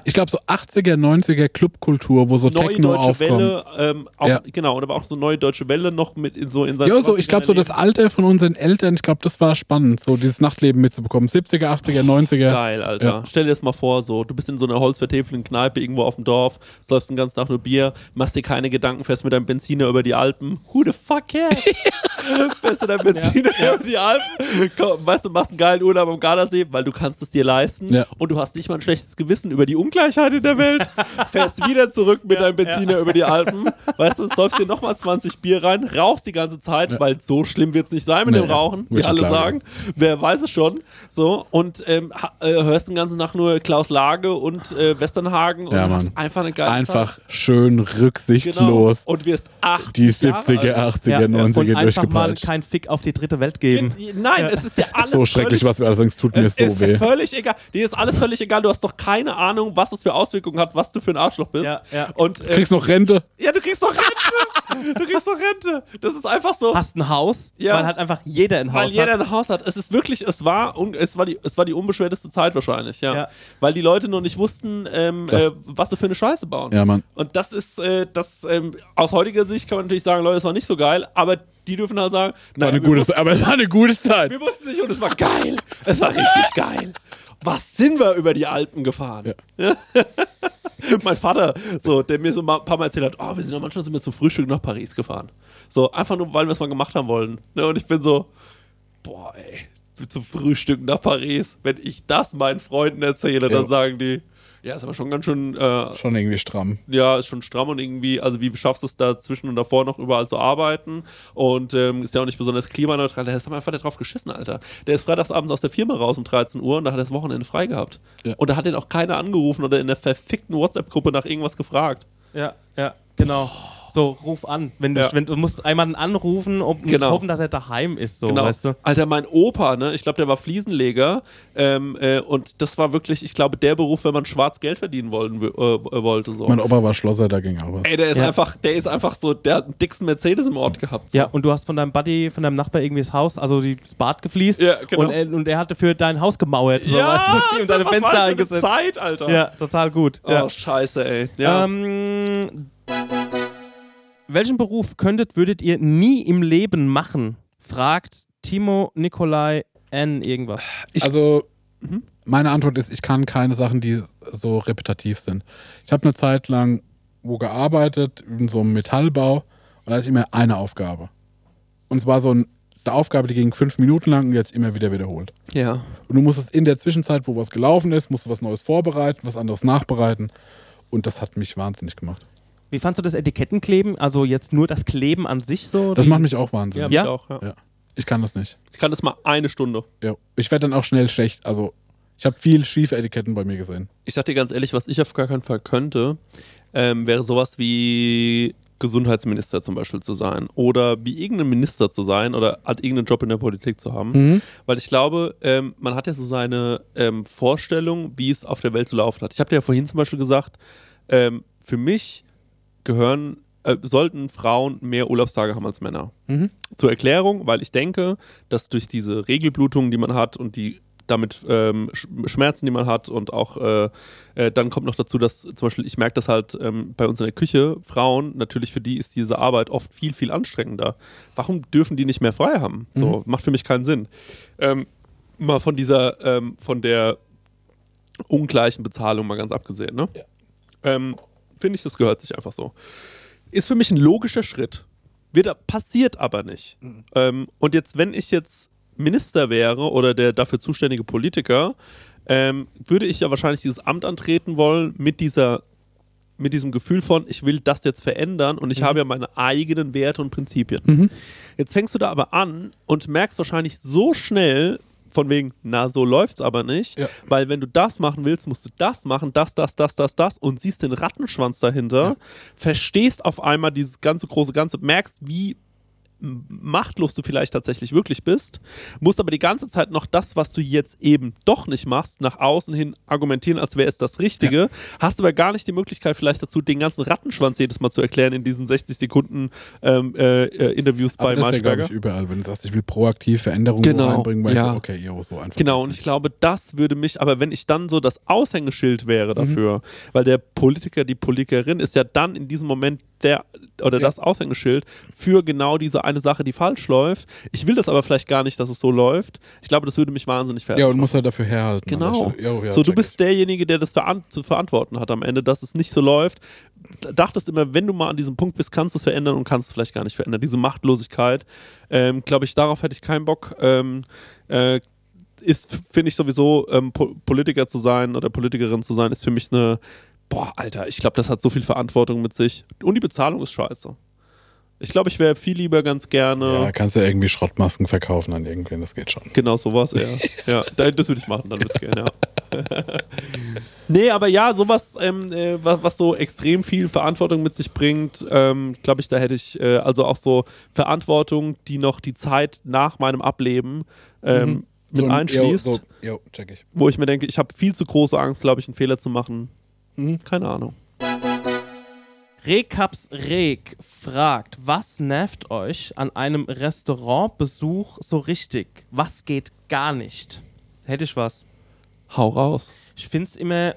Ich glaube, so 80er, 90er Clubkultur, wo so Neue Techno deutsche aufkommt. Welle, ähm, auch, Ja. genau, und aber auch so neue deutsche Welle noch mit in so in seinen Ja, so, ich glaube, so das 20ern Alter von unseren Eltern, ich glaube, das war spannend, so dieses Nachtleben mitzubekommen. 70er, 80er, 90er. Geil, Alter. Ja. Stell dir das mal vor, so, du bist in so einer holzvertäfelten Kneipe irgendwo auf dem Dorf, säufst den ganzen Tag nur Bier, machst dir keine Gedanken, fährst mit deinem Benziner über die Alpen. Who the fuck cares? fährst du dein Benziner über die Alpen, komm, weißt du, machst einen geilen Urlaub am Gardasee, weil du kannst es dir leisten Ja. und du hast nicht mal ein schlechtes Gewissen über die Ungleichheit in der Welt. fährst wieder zurück mit deinem Benziner über die Alpen, weißt du, säufst dir nochmal 20 Bier rein, rauchst die ganze Zeit, weil so schlimm wird es nicht sein mit Nee, dem Rauchen, wie alle klar sagen. Wer weiß es schon. So, und ähm, äh, hörst den ganzen Tag nur Klaus Lage und äh, Westernhagen und Ja, hast Mann. einfach eine geile Einfach schön Zeit. rücksichtslos Genau. Und wirst 80 die Jahre 70er, alt. 80er, Ja, 90er und einfach mal durchgepeitscht. kein Fick auf die dritte Welt geben. Nein, es ist dir alles So schrecklich, völlig, was wir alles sagen, es tut mir es so ist weh. völlig egal. Dir ist alles völlig egal. Du hast doch keine Ahnung, was es für Auswirkungen hat, was du für ein Arschloch bist. Ja, ja. Und äh, Kriegst noch Rente? ja, du kriegst doch Rente. du kriegst doch Rente. Das ist einfach so. Hast ein Haus, Ja. weil halt einfach jeder ein Weil Haus jeder hat. ein Haus hat. Es ist wirklich, es war, es war die, es war die unbeschwerteste Zeit wahrscheinlich, ja. Ja. Weil die Leute noch nicht wussten, ähm, Das- äh, was sie für eine Scheiße bauen. Ja, Mann. Und das ist, äh, das, ähm, aus heutiger Sicht kann man natürlich sagen, Leute, das war nicht so geil, aber die dürfen halt sagen, War nein, eine wir, gute, wussten, aber es war eine gute Zeit. wir wussten nicht und es war geil. Es war richtig geil. Was sind wir über die Alpen gefahren? mein Vater, so, der mir so ein paar Mal erzählt hat, oh, wir sind ja manchmal sind wir zum Frühstück nach Paris gefahren. So, einfach nur, weil wir es mal gemacht haben wollen. Ne? Und ich bin so, boah, ey, zum Frühstück nach Paris. Wenn ich das meinen Freunden erzähle, dann Ja. sagen die, ja, ist aber schon ganz schön, äh, Schon irgendwie stramm. ja, ist schon stramm und irgendwie, also wie schaffst du es dazwischen und davor noch überall zu arbeiten? Und ähm, ist ja auch nicht besonders klimaneutral. Der ist einfach drauf geschissen, Alter. Der ist freitagsabends aus der Firma raus um 13 Uhr und da hat er das Wochenende frei gehabt. Ja. Und da hat ihn auch keiner angerufen oder in der verfickten WhatsApp-Gruppe nach irgendwas gefragt. Ja, ja, genau. So, ruf an. Wenn du, Ja. wenn, du musst einmal anrufen und Genau. hoffen, dass er daheim ist, so, genau. weißt du? Alter, mein Opa, ne, ich glaube, der war Fliesenleger. Ähm, äh, und das war wirklich, ich glaube, der Beruf, wenn man schwarz Geld verdienen wollen, äh, wollte. So. Mein Opa war Schlosser, da ging auch was. Ey, der ist Ja. einfach, der ist einfach so, der hat einen dicksten Mercedes im Ort gehabt. So. Ja, und du hast von deinem Buddy, von deinem Nachbar irgendwie das Haus, also die- das Bad gefliest Ja, genau. und, er, und er hatte für dein Haus gemauert, so, ja, weißt du? Und deine Fenster eingesetzt. Zeit, Alter. Ja, total gut. Oh, ja. scheiße, ey. Ja. Ähm, welchen Beruf könntet, würdet ihr nie im Leben machen? Fragt Timo Nikolai N. irgendwas. also, Mhm. meine Antwort ist, ich kann keine Sachen, die so repetitiv sind. Ich habe eine Zeit lang wo gearbeitet, in so einem Metallbau, und da hatte ich immer eine Aufgabe. Und es war so ein, eine Aufgabe, die ging fünf Minuten lang und die hat sich immer wieder wiederholt. ja. Und du musstest in der Zwischenzeit, wo was gelaufen ist, musst du was Neues vorbereiten, was anderes nachbereiten. Und das hat mich wahnsinnig gemacht. Wie fandst du das Etikettenkleben? Also jetzt nur das Kleben an sich so? Das macht mich auch wahnsinnig. Ja, Ja? auch. Ja. Ja. Ich kann das nicht. Ich kann das mal eine Stunde. Ja. Ich werde dann auch schnell schlecht. Also, ich habe viel schiefe Etiketten bei mir gesehen. Ich dir ganz ehrlich, was ich auf gar keinen Fall könnte, ähm, wäre sowas wie Gesundheitsminister zum Beispiel zu sein oder wie irgendein Minister zu sein oder hat irgendeinen Job in der Politik zu haben. Mhm. Weil ich glaube, ähm, man hat ja so seine ähm, Vorstellung, wie es auf der Welt zu laufen hat. Ich habe dir ja vorhin zum Beispiel gesagt, ähm, für mich gehören, äh, sollten Frauen mehr Urlaubstage haben als Männer. Mhm. Zur Erklärung, weil ich denke, dass durch diese Regelblutungen, die man hat und die damit ähm, Sch- Schmerzen, die man hat und auch äh, äh, dann kommt noch dazu, dass zum Beispiel ich merke das halt ähm, bei uns in der Küche, Frauen, natürlich für die ist diese Arbeit oft viel, viel anstrengender. Warum dürfen die nicht mehr frei haben? So, macht für mich keinen Sinn. Ähm, mal von dieser, ähm, von der ungleichen Bezahlung mal ganz abgesehen, ne? Ähm, Finde ich, das gehört sich einfach so. Ist für mich ein logischer Schritt. Wird, passiert aber nicht. Ähm, und jetzt, wenn ich jetzt Minister wäre oder der dafür zuständige Politiker, ähm, würde ich ja wahrscheinlich dieses Amt antreten wollen mit dieser mit diesem Gefühl von, ich will das jetzt verändern und ich habe ja meine eigenen Werte und Prinzipien. Jetzt fängst du da aber an und merkst wahrscheinlich so schnell, von wegen, na, so läuft's aber nicht, Ja. weil wenn du das machen willst, musst du das machen, das, das, das, das, das und siehst den Rattenschwanz dahinter, verstehst auf einmal dieses ganze große Ganze, merkst, wie machtlos du vielleicht tatsächlich wirklich bist, musst aber die ganze Zeit noch das, was du jetzt eben doch nicht machst, nach außen hin argumentieren, als wäre es das Richtige, hast aber gar nicht die Möglichkeit vielleicht dazu, den ganzen Rattenschwanz jedes Mal zu erklären in diesen 60 Sekunden ähm, äh, äh, Interviews Aber bei das ist ja, glaube ich, überall. Wenn du sagst, ich will proaktiv Veränderungen Genau, reinbringen, weißt ja. du, okay, jo, so einfach. Genau, und ich glaube, das würde mich, aber wenn ich dann so das Aushängeschild Mhm. wäre dafür, weil der Politiker, die Politikerin ist ja dann in diesem Moment der oder Ja. das Aushängeschild für genau diese eine Sache, die falsch läuft. Ich will das aber vielleicht gar nicht, dass es so läuft. Ich glaube, das würde mich wahnsinnig Ja, verändern. und muss halt dafür herhalten. Genau. Jo, ja, so, du bist derjenige, der das veran zu verantworten hat am Ende, dass es nicht so läuft. Dachtest immer, wenn du mal an diesem Punkt bist, kannst du es verändern und kannst es vielleicht gar nicht verändern. Diese Machtlosigkeit, ähm, glaube ich, darauf hätte ich keinen Bock. Ähm, äh, ist, finde ich sowieso, ähm, po Politiker zu sein oder Politikerin zu sein, ist für mich eine, boah, Alter, ich glaube, das hat so viel Verantwortung mit sich. Und die Bezahlung ist scheiße. Ich glaube, ich wäre viel lieber ganz gerne. Ja, kannst du ja irgendwie Schrottmasken verkaufen an irgendwen, das geht schon. Genau, sowas, ja. ja, da- das würde ich machen, dann würde ich gerne, ja. nee, aber ja, sowas, ähm, äh, was, was so extrem viel Verantwortung mit sich bringt, ähm, glaube ich, da hätte ich äh, also auch so Verantwortung, die noch die Zeit nach meinem Ableben ähm, mit So ein- einschließt, Jo, so, jo, check ich. wo ich mir denke, ich habe viel zu große Angst, glaube ich, einen Fehler zu machen. Keine Ahnung. Rekaps Rek fragt, was nervt euch an einem Restaurantbesuch so richtig? Was geht gar nicht? Hätte ich was. Hau raus. Ich finde es immer,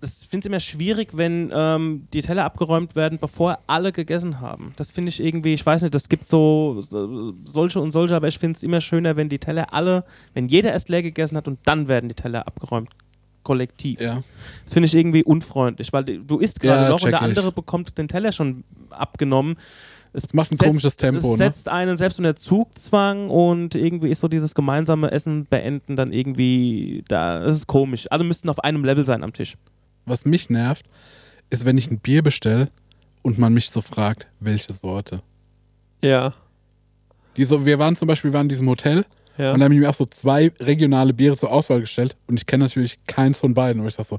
ich finde immer schwierig, wenn ähm, die Teller abgeräumt werden, bevor alle gegessen haben. Das finde ich irgendwie, ich weiß nicht, das gibt so, so solche und solche, aber ich finde es immer schöner, wenn die Teller alle, wenn jeder erst leer gegessen hat und dann werden die Teller abgeräumt. Kollektiv. Ja. Das finde ich irgendwie unfreundlich, weil du isst gerade Ja, noch und der ich. andere bekommt den Teller schon abgenommen. Es macht ein komisches Tempo, Es ne? setzt einen selbst unter Zugzwang und irgendwie ist so dieses gemeinsame Essen beenden dann irgendwie, da, das ist komisch. Alle müssten auf einem Level sein am Tisch. Was mich nervt, ist, wenn ich ein Bier bestelle und man mich so fragt, welche Sorte. Ja. Die so, wir waren zum Beispiel wir waren in diesem Hotel Ja. und da haben die mir auch so zwei regionale Biere zur Auswahl gestellt und ich kenne natürlich keins von beiden. Und ich dachte so,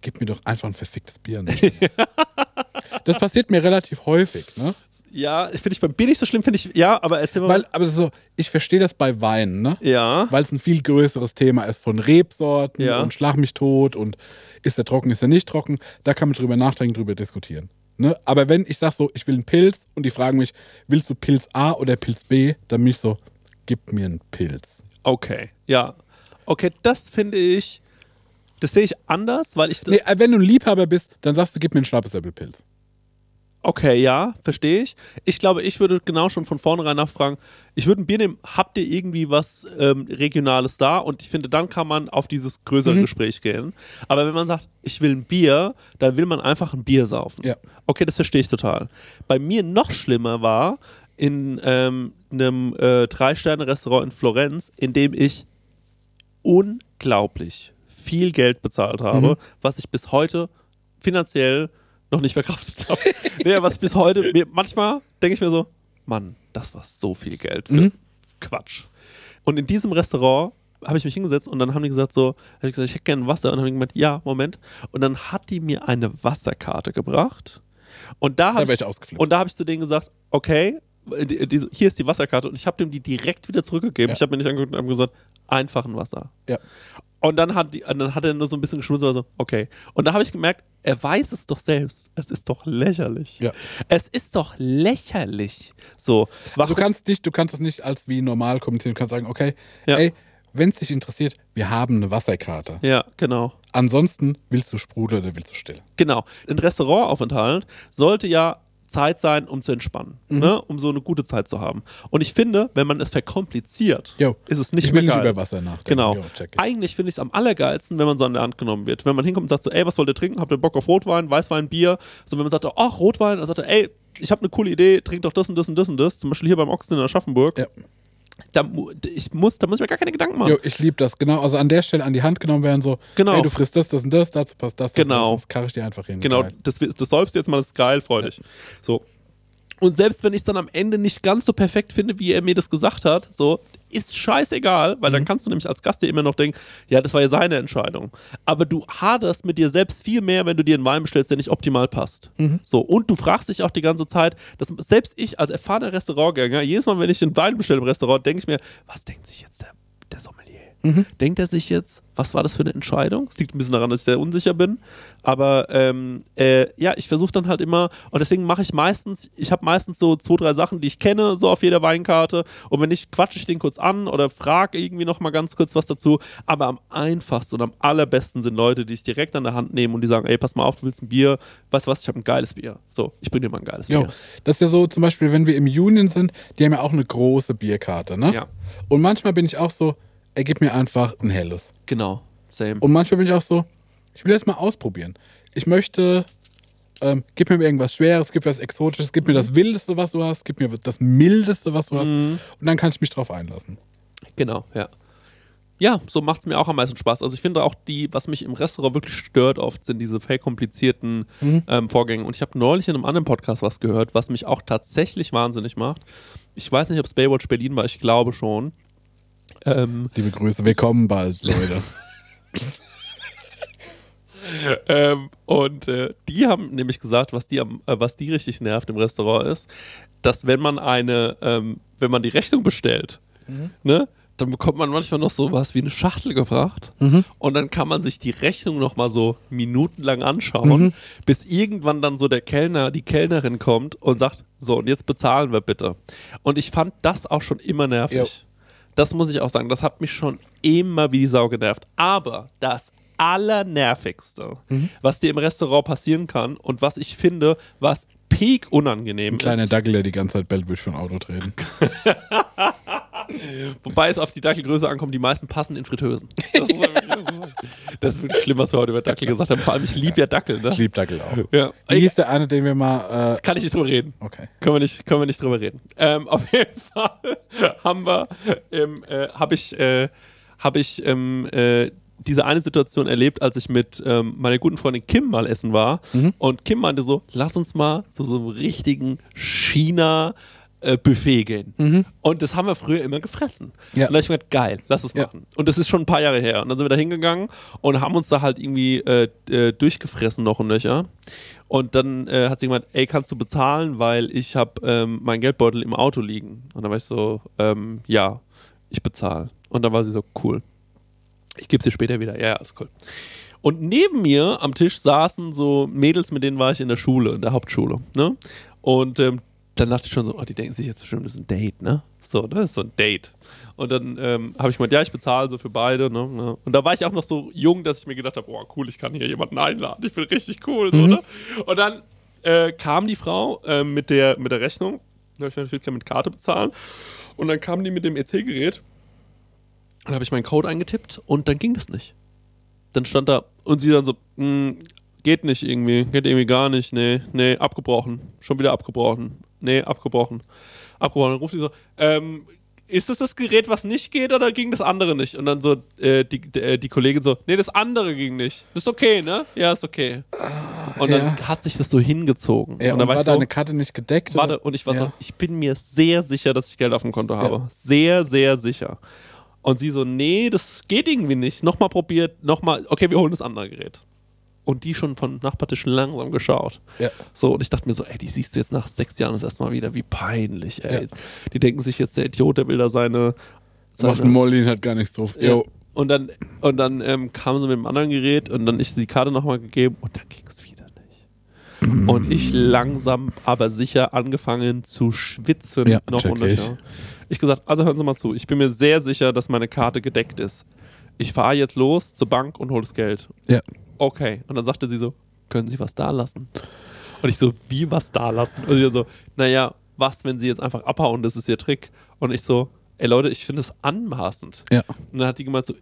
gib mir doch einfach ein verficktes Bier. das passiert mir relativ häufig, ne? ja, finde ich beim Bier nicht so schlimm, finde ich, ja, aber erzähl mal. Weil, aber so, ich verstehe das bei Weinen, ne? ja. Weil es ein viel größeres Thema ist von Rebsorten Ja. und Schlag mich tot und ist er trocken, ist er nicht trocken. Da kann man drüber nachdenken, drüber diskutieren. Ne? Aber wenn ich sage so, ich will einen Pilz und die fragen mich, willst du Pilz A oder Pilz B, dann bin ich so, gib mir einen Pilz. Okay, ja. Okay, das finde ich, das sehe ich anders, weil ich. Nee, äh, wenn du ein Liebhaber bist, dann sagst du, gib mir einen Schnappesäppelpilz. Okay, ja, verstehe ich. Ich glaube, ich würde genau schon von vornherein nachfragen. Ich würde ein Bier nehmen, habt ihr irgendwie was ähm, Regionales da? Und ich finde, dann kann man auf dieses größere Mhm. Gespräch gehen. Aber wenn man sagt, ich will ein Bier, dann will man einfach ein Bier saufen. Ja. Okay, das verstehe ich total. Bei mir noch schlimmer war in ähm, einem äh, Drei-Sterne-Restaurant in Florenz, in dem ich unglaublich viel Geld bezahlt habe, was ich bis heute finanziell noch nicht verkraftet habe. nee, was ich bis heute, mir, manchmal denke ich mir so, Mann, das war so viel Geld für Quatsch. Und in diesem Restaurant habe ich mich hingesetzt und dann haben die gesagt so, ich gesagt, ich hätte gerne Wasser und dann haben die gemeint, ja, Moment. Und dann hat die mir eine Wasserkarte gebracht und da habe ich, ich und da habe ich zu denen gesagt, okay, die, die, hier ist die Wasserkarte und ich habe dem die direkt wieder zurückgegeben. Ja. Ich habe mir nicht angeguckt und habe gesagt, einfach ein Wasser. Ja. Und dann hat, die, dann hat er nur so ein bisschen geschmunzelt, also, okay. Und da habe ich gemerkt, er weiß es doch selbst. Es ist doch lächerlich. Ja. Es ist doch lächerlich. So, Du warum, kannst nicht, du kannst das nicht als wie normal kommunizieren. Du kannst sagen, okay, Ja. ey, wenn es dich interessiert, wir haben eine Wasserkarte. Ja, genau. Ansonsten willst du Sprudel oder willst du still? Genau. Ein Restaurantaufenthalt sollte ja Zeit sein, um zu entspannen, Mhm. ne? um so eine gute Zeit zu haben. Und ich finde, wenn man es verkompliziert, Jo, ist es nicht ich mehr will nicht geil. über Wasser nachdenken. Genau. Jo. Eigentlich finde ich es am allergeilsten, wenn man so an der Hand genommen wird. Wenn man hinkommt und sagt so, ey, was wollt ihr trinken? Habt ihr Bock auf Rotwein, Weißwein, Bier? So, wenn man sagt, ach, Rotwein, dann sagt er, ey, ich habe eine coole Idee, trink doch das und das und das und das. Zum Beispiel hier beim Ochsen in Aschaffenburg. Ja. Da, ich muss, da muss ich mir gar keine Gedanken machen. Jo, ich liebe das. Genau, also an der Stelle an die Hand genommen werden, so, Genau. ey, du frisst das, das und das, dazu passt das, das, Genau. das, das karre ich dir einfach hin. Genau, Geil. das, das säufst du jetzt mal, das ist geil, freu dich. So. Und selbst wenn ich es dann am Ende nicht ganz so perfekt finde, wie er mir das gesagt hat, so, ist scheißegal, weil Mhm. dann kannst du nämlich als Gast dir immer noch denken, ja, das war ja seine Entscheidung. Aber du haderst mit dir selbst viel mehr, wenn du dir einen Wein bestellst, der nicht optimal passt. Mhm. So, und du fragst dich auch die ganze Zeit, dass selbst ich als erfahrener Restaurantgänger, jedes Mal, wenn ich einen Wein bestelle im Restaurant, denke ich mir, was denkt sich jetzt der, der Sommelier? Mhm. Denkt er sich jetzt, was war das für eine Entscheidung? Es liegt ein bisschen daran, dass ich sehr unsicher bin. Aber ähm, äh, ja, ich versuche dann halt immer, und deswegen mache ich meistens, ich habe meistens so zwei, drei Sachen, die ich kenne, so auf jeder Weinkarte. Und wenn nicht, quatsche ich den kurz an oder frage irgendwie noch mal ganz kurz was dazu. Aber am einfachsten und am allerbesten sind Leute, die ich direkt an der Hand nehmen und die sagen, ey, pass mal auf, du willst ein Bier. Weißt du was, ich habe ein geiles Bier. So, ich bring dir mal ein geiles Jo, Bier. das ist ja so, zum Beispiel, wenn wir im Union sind, die haben ja auch eine große Bierkarte, ne? Ja. Und manchmal bin ich auch so, er gibt mir einfach ein helles. Genau, same. Und manchmal bin ich auch so, ich will das mal ausprobieren. Ich möchte, ähm, gib mir irgendwas Schweres, gib mir was Exotisches, gib mir das Wildeste, was du hast, gib mir das Mildeste, was du hast. Und dann kann ich mich drauf einlassen. Genau, ja. Ja, so macht es mir auch am meisten Spaß. Also ich finde auch die, was mich im Restaurant wirklich stört oft, sind diese fake komplizierten ähm, Vorgänge. Und ich habe neulich in einem anderen Podcast was gehört, was mich auch tatsächlich wahnsinnig macht. Ich weiß nicht, ob es Baywatch Berlin war, ich glaube schon. Ähm, Liebe Grüße, wir kommen bald, Leute. ähm, und äh, die haben nämlich gesagt, was die, am, äh, was die richtig nervt im Restaurant ist, dass wenn man eine, ähm, wenn man die Rechnung bestellt, ne, dann bekommt man manchmal noch sowas wie eine Schachtel gebracht und dann kann man sich die Rechnung noch mal so minutenlang anschauen, bis irgendwann dann so der Kellner, die Kellnerin kommt und sagt, so und jetzt bezahlen wir bitte. Und ich fand das auch schon immer nervig. Jo. Das muss ich auch sagen, das hat mich schon immer wie die Sau genervt. Aber das Allernervigste, was dir im Restaurant passieren kann und was ich finde, was peak unangenehm Ein kleiner ist, Dackel, der die ganze Zeit ich für ein Auto treten. wobei es auf die Dackelgröße ankommt, die meisten passen in Fritteusen. Das, ist wirklich schlimm, was wir heute über Dackel gesagt haben. Vor allem, ich liebe ja Dackel. Ne? Ich liebe Dackel auch. Ja. Wie hieß der eine, den wir mal. Äh, Kann ich nicht drüber reden. okay. Können wir nicht, können wir nicht drüber reden. Ähm, auf jeden Fall haben wir, ähm, äh, habe ich, äh, habe ich ähm, äh, diese eine Situation erlebt, als ich mit ähm, meiner guten Freundin Kim mal essen war. Und Kim meinte so, lass uns mal zu so einem richtigen China äh, Buffet gehen. Und das haben wir früher immer gefressen. Ja. Und da hab ich mir gedacht, geil, lass es Ja. machen. Und das ist schon ein paar Jahre her. Und dann sind wir da hingegangen und haben uns da halt irgendwie äh, äh, durchgefressen noch und nöcher. Und dann äh, hat sie gemeint, ey, kannst du bezahlen, weil ich habe ähm, meinen Geldbeutel im Auto liegen. Und dann war ich so, ähm, ja, ich bezahle. Und dann war sie so, cool. Ich gebe sie später wieder. Ja, ja, ist cool. Und neben mir am Tisch saßen so Mädels, mit denen war ich in der Schule, in der Hauptschule. Ne? Und ähm, dann dachte ich schon so, oh, die denken sich jetzt bestimmt, das ist ein Date, ne? So, das ist so ein Date. Und dann ähm, habe ich gemeint, ja, ich bezahle so für beide. Ne? Und da war ich auch noch so jung, dass ich mir gedacht habe, boah, cool, ich kann hier jemanden einladen. Ich bin richtig cool. So, ne? Und dann äh, kam die Frau äh, mit, der, mit der Rechnung. Da habe ich natürlich mit Karte bezahlen. Und dann kam die mit dem EC-Gerät. Dann habe ich meinen Code eingetippt und dann ging das nicht. Dann stand da und sie dann so, "Mm, geht nicht irgendwie, geht irgendwie gar nicht, nee, nee, abgebrochen, schon wieder abgebrochen, nee, abgebrochen, abgebrochen. Dann ruft sie so, ähm, ist das das Gerät, was nicht geht oder ging das andere nicht? Und dann so äh, die, die, äh, die Kollegin so, nee, das andere ging nicht. Ist okay, ne? Ja, ist okay. Und dann ja. hat sich das so hingezogen. Ja, und, dann war ich so, deine Karte nicht gedeckt? Warte, oder? und ich war ja. so, ich bin mir sehr sicher, dass ich Geld auf dem Konto habe. Sehr, sehr sicher. Und sie so, nee, das geht irgendwie nicht. Nochmal probiert, nochmal, okay, wir holen das andere Gerät. Und die schon vom Nachbartisch langsam geschaut. Ja. So, und ich dachte mir so, ey, die siehst du jetzt nach sechs Jahren das erste Mal wieder, wie peinlich, ey. Ja. Die denken sich jetzt, der Idiot, der will da seine. Macht seine ein Molly hat gar nichts drauf. ja. Und dann, und dann ähm, kamen sie mit dem anderen Gerät und dann ich die Karte nochmal gegeben und dann ging es wieder nicht. und ich langsam, aber sicher angefangen zu schwitzen. Ja, noch ich. Ich gesagt, also hören Sie mal zu, ich bin mir sehr sicher, dass meine Karte gedeckt ist. Ich fahre jetzt los zur Bank und hole das Geld. Ja. Okay. Und dann sagte sie so, können Sie was da lassen? Und ich so, wie was da lassen? Und sie so, naja, was, wenn Sie jetzt einfach abhauen, das ist Ihr Trick. Und ich so, ey Leute, ich finde es anmaßend. Ja. Und dann hat die gemeint so,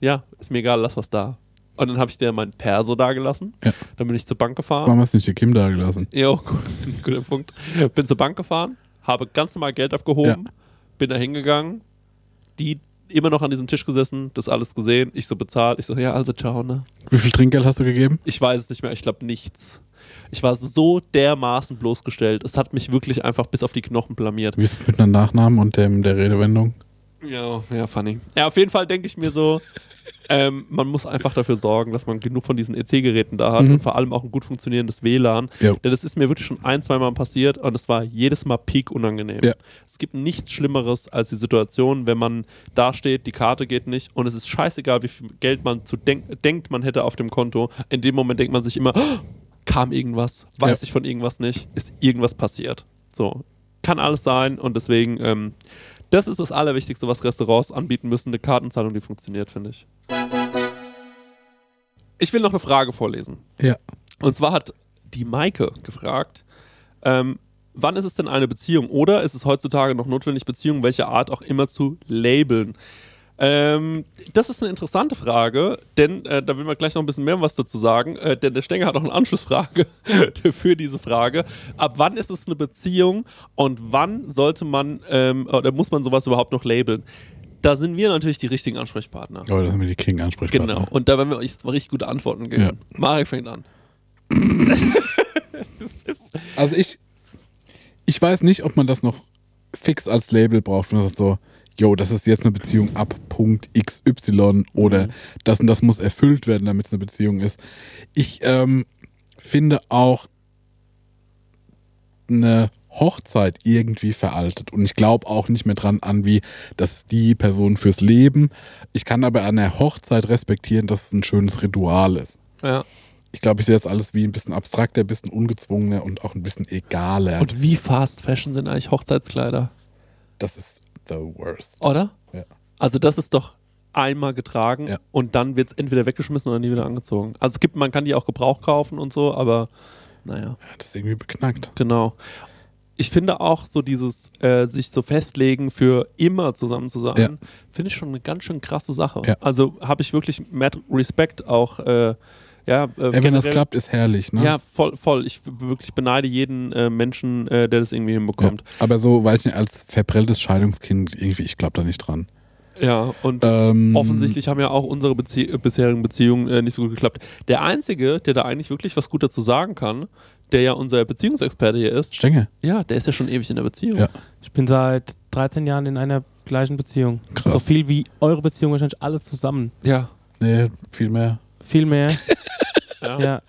ja, ist mir egal, lass was da. Und dann habe ich dir mein Perso da gelassen. Ja. Dann bin ich zur Bank gefahren. Warum hast du nicht die Kim da gelassen? Jo, gut, guter Punkt. Bin zur Bank gefahren, habe ganz normal Geld abgehoben, bin da hingegangen, die immer noch an diesem Tisch gesessen, das alles gesehen, ich so bezahlt, ich so, ja, also ciao, ne? Wie viel Trinkgeld hast du gegeben? Ich weiß es nicht mehr, ich glaube nichts. Ich war so dermaßen bloßgestellt. Es hat mich wirklich einfach bis auf die Knochen blamiert. Wie ist es mit einem Nachnamen und dem, der Redewendung? Ja, ja, funny. Ja, auf jeden Fall denke ich mir so, ähm, man muss einfach dafür sorgen, dass man genug von diesen EC-Geräten da hat Mhm. und vor allem auch ein gut funktionierendes WLAN. Ja. Denn das ist mir wirklich schon ein, zwei Mal passiert und es war jedes Mal peak unangenehm. Ja. Es gibt nichts Schlimmeres als die Situation, wenn man da steht, die Karte geht nicht und es ist scheißegal, wie viel Geld man zu denk denkt, man hätte auf dem Konto. In dem Moment denkt man sich immer, "Oh, kam irgendwas, weiß Ja. ich von irgendwas nicht, ist irgendwas passiert. So, kann alles sein und deswegen, ähm, das ist das Allerwichtigste, was Restaurants anbieten müssen, eine Kartenzahlung, die funktioniert, finde ich. Ich will noch eine Frage vorlesen. Ja. Und zwar hat die Maike gefragt, ähm, wann ist es denn eine Beziehung oder ist es heutzutage noch notwendig, Beziehungen welcher Art auch immer zu labeln? Ähm, das ist eine interessante Frage, denn äh, da will man gleich noch ein bisschen mehr was dazu sagen, äh, denn der Stenger hat auch eine Anschlussfrage für diese Frage. Ab wann ist es eine Beziehung und wann sollte man ähm, oder muss man sowas überhaupt noch labeln? Da sind wir natürlich die richtigen Ansprechpartner. Oh, das sind wir die King-Ansprechpartner. Genau. Und da werden wir euch jetzt mal richtig gute Antworten geben. Ja. Marek fängt an. Also ich, ich weiß nicht, ob man das noch fix als Label braucht, wenn sagt so, yo, das ist jetzt eine Beziehung ab Punkt XY oder das und das muss erfüllt werden, damit es eine Beziehung ist. Ich ähm, finde auch eine Hochzeit irgendwie veraltet und ich glaube auch nicht mehr dran an, wie das ist die Person fürs Leben. Ich kann aber an der Hochzeit respektieren, dass es ein schönes Ritual ist. Ja. Ich glaube, ich sehe das alles wie ein bisschen abstrakter, ein bisschen ungezwungener und auch ein bisschen egaler. Und wie fast fashion sind eigentlich Hochzeitskleider? das ist the worst. Oder? Ja. Also das ist doch einmal getragen Ja. und dann wird es entweder weggeschmissen oder nie wieder angezogen. Also es gibt, man kann die auch Gebrauch kaufen und so, aber naja, Das ist irgendwie beknackt. genau. Ich finde auch so dieses äh, sich so festlegen für immer zusammen zu sein, Ja. finde ich schon eine ganz schön krasse Sache. Ja. Also habe ich wirklich mad Respekt auch äh, ja, äh, Ja, wenn das klappt, ist herrlich, ne? Ja, voll, voll. Ich wirklich beneide jeden äh, Menschen, äh, der das irgendwie Ja. hinbekommt. Aber so, weiß ich nicht, als verprelltes Scheidungskind, irgendwie, ich glaube da nicht dran. Ja, und Ähm, offensichtlich haben ja auch unsere Bezie äh, bisherigen Beziehungen äh, nicht so gut geklappt. Der Einzige, der da eigentlich wirklich was gut dazu sagen kann, der ja unser Beziehungsexperte hier ist, Stenge. ja, der ist ja schon ewig in der Beziehung. Ja. Ich bin seit 13 Jahren in einer gleichen Beziehung. Krass. So viel wie eure Beziehung wahrscheinlich alle zusammen. Ja. Nee, viel mehr. Viel mehr. ja. ja.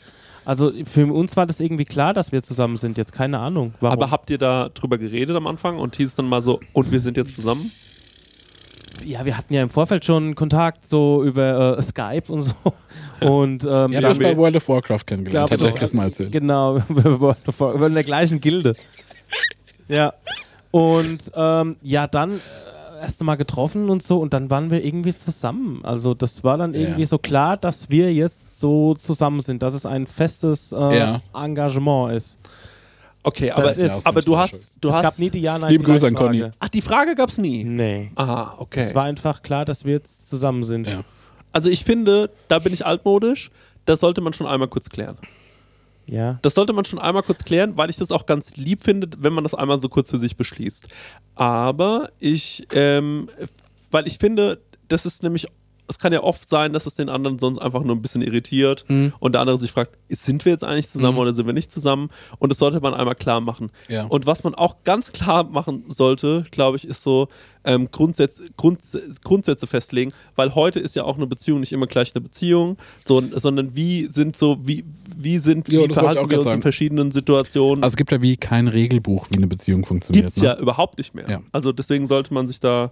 Also für uns war das irgendwie klar, dass wir zusammen sind. Jetzt keine Ahnung. Warum? Aber habt ihr da drüber geredet am Anfang und hieß es dann mal so, und wir sind jetzt zusammen? ja, wir hatten ja im Vorfeld schon Kontakt so über äh, Skype und so. Und ähm, habt dann- euch bei World of Warcraft kennengelernt, Glaub, das- das mal erzählt. Genau, wir waren in der gleichen Gilde. Ja. Und ähm, ja, dann äh, erst mal getroffen und so und dann waren wir irgendwie zusammen. Also das war dann Ja. irgendwie so klar, dass wir jetzt so zusammen sind, dass es ein festes äh, Ja. Engagement ist. Okay, aber, ist jetzt- aber du hast, du es hast. gab nie die ja nein Liebe Grüße an. Conny. Ach, die Frage gab's nie. Nee. Aha, okay. Es war einfach klar, dass wir jetzt zusammen sind. Ja. Also ich finde, da bin ich altmodisch. Das sollte man schon einmal kurz klären. Ja. Das sollte man schon einmal kurz klären, weil ich das auch ganz lieb finde, wenn man das einmal so kurz für sich beschließt. Aber ich, ähm, weil ich finde, das ist nämlich, es kann ja oft sein, dass es den anderen sonst einfach nur ein bisschen irritiert und der andere sich fragt, sind wir jetzt eigentlich zusammen oder sind wir nicht zusammen? Und das sollte man einmal klar machen. Ja. Und was man auch ganz klar machen sollte, glaube ich, ist so ähm, Grundsätze, Grunds Grundsätze festlegen, weil heute ist ja auch eine Beziehung nicht immer gleich eine Beziehung, so, sondern wie sind so, wie, wie sind, Ja, wie auch verhalten wir uns in sagen. verschiedenen Situationen? Also es gibt ja wie kein Regelbuch, wie eine Beziehung funktioniert. Gibt's ne? ja überhaupt nicht mehr. Ja. Also deswegen sollte man sich da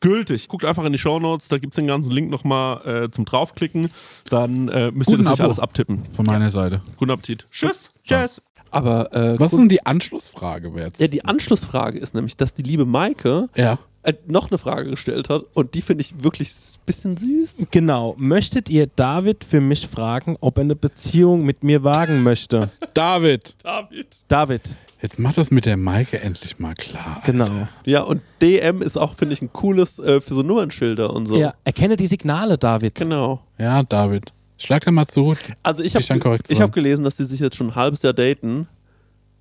gültig. Guckt einfach in die Shownotes, da gibt es den ganzen Link nochmal äh, zum draufklicken. Dann äh, müsst Guten ihr das nicht Abo. alles abtippen. Von meiner Seite. Guten Appetit. Tschüss. Tschüss. Aber äh, Was ist denn die Anschlussfrage jetzt? ja, die Anschlussfrage ist nämlich, dass die liebe Maike Ja. äh, noch eine Frage gestellt hat und die finde ich wirklich ein bisschen süß. Genau. Möchtet ihr David für mich fragen, ob er eine Beziehung mit mir wagen möchte? David, David. David. Jetzt mach das mit der Maike endlich mal klar. Genau. Ja, und DM ist auch, finde ich, ein cooles äh, für so Nummernschilder und so. Ja, erkenne die Signale, David. Genau. Ja, David. Schlag da mal zu. Also ich habe hab gelesen, dass die sich jetzt schon ein halbes Jahr daten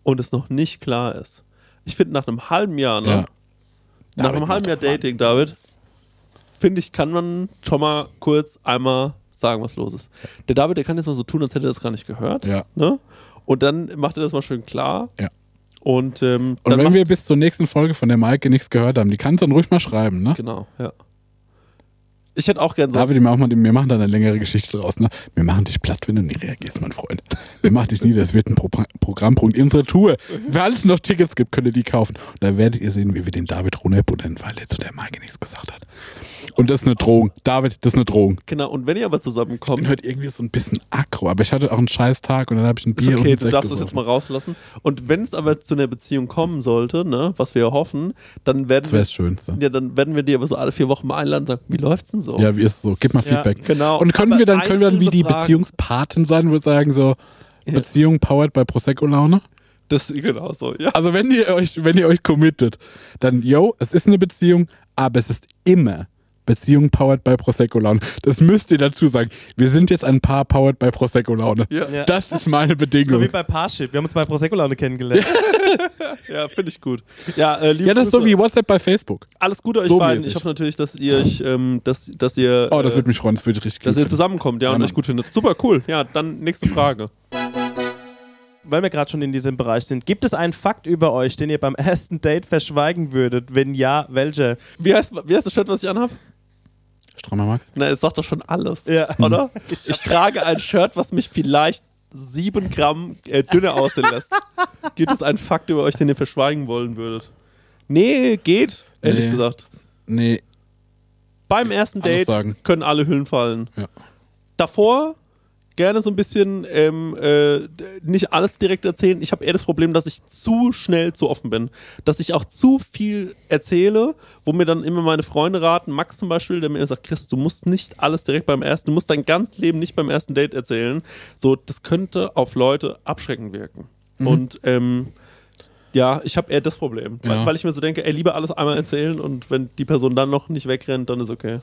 und es noch nicht klar ist. Ich finde nach einem halben Jahr, ne? Ja. nach David, einem halben Jahr. Dating, David, finde ich, kann man schon mal kurz einmal sagen, was los ist. Der David, der kann jetzt mal so tun, als hätte er das gar nicht gehört. Ja. Ne? Und dann macht er das mal schön klar. Ja. Und, ähm, Und wenn wir bis zur nächsten Folge von der Maike nichts gehört haben, die kannst du dann ruhig mal schreiben, ne? Genau, ja. Ich hätte auch gern so. David, wir machen, wir machen da eine längere Geschichte draus, ne? Wir machen dich platt, wenn du nie reagierst, mein Freund. Wir machen dich nieder, das wird ein Pro Programmpunkt in unserer Tour. Falls es noch Tickets gibt, könnt ihr die kaufen. Und da werdet ihr sehen, wie wir den David runterbuttern, weil er zu der Maike nichts gesagt hat. Und das ist eine Drohung. David, das ist eine Drohung. Genau, und wenn ihr aber Ich zusammenkommt, bin heute irgendwie so ein bisschen aggro, aber ich hatte auch einen scheiß Tag und dann habe ich ein Ist Bier und okay, einen du darfst das gesoffen. jetzt mal rauslassen. Und wenn es aber zu einer Beziehung kommen sollte, ne, was wir ja hoffen, dann werden Das wir, wäre das Schönste. ja, dann werden wir die aber so alle vier Wochen mal einladen und sagen, wie läuft's denn so? Ja, wie ist es so? Gib mal Ja, Feedback. genau. Und können Aber wir dann, können wir dann wie die Beziehungspaten sein, würde sagen so, Beziehung powered by Prosecco-Laune? Das genau so, ja. Also wenn ihr euch, wenn ihr euch committet, dann, yo, es ist eine Beziehung, aber es ist immer Beziehung powered by Prosecco-Laune. Das müsst ihr dazu sagen. Wir sind jetzt ein Paar powered by Prosecco-Laune. Ja. Ja. Das ist meine So Bedingung. wie bei Parship. Wir haben uns bei Prosecco-Laune kennengelernt. Ja, finde ich gut. Ja, äh, liebe ja, das ist so Grüße. wie WhatsApp bei Facebook. alles Gute euch so beiden. mäßig. Ich hoffe natürlich, dass ihr euch, ähm, dass, dass ihr, Oh, das äh, würde mich freuen. Das würde ich richtig dass ihr finden. zusammenkommt, ja, und Ja, euch gut findet. Super cool. Ja, dann nächste Frage. Weil wir gerade schon in diesem Bereich sind. Gibt es einen Fakt über euch, den ihr beim ersten Date verschweigen würdet? Wenn ja, welcher? Wie heißt, wie heißt das Shirt, was ich anhab? Strammer Max? Na, es sagt doch schon alles. Ja. Oder? Ich trage ein Shirt, was mich vielleicht sieben Gramm äh, dünner aussehen lässt. Gibt es einen Fakt über euch, den ihr verschweigen wollen würdet? Nee, geht, ehrlich Nee. gesagt. Nee, Beim ersten Date können alle Hüllen fallen. Ja. Davor gerne so ein bisschen ähm, äh, nicht alles direkt erzählen. Ich habe eher das Problem, dass ich zu schnell zu offen bin. Dass ich auch zu viel erzähle, wo mir dann immer meine Freunde raten, Max zum Beispiel, der mir sagt, Chris, du musst nicht alles direkt beim ersten, du musst dein ganzes Leben nicht beim ersten Date erzählen. So, das könnte auf Leute abschreckend wirken. Mhm. Und ähm, ja, ich habe eher das Problem. Weil, Ja. weil ich mir so denke, ey, lieber alles einmal erzählen und wenn die Person dann noch nicht wegrennt, dann ist okay.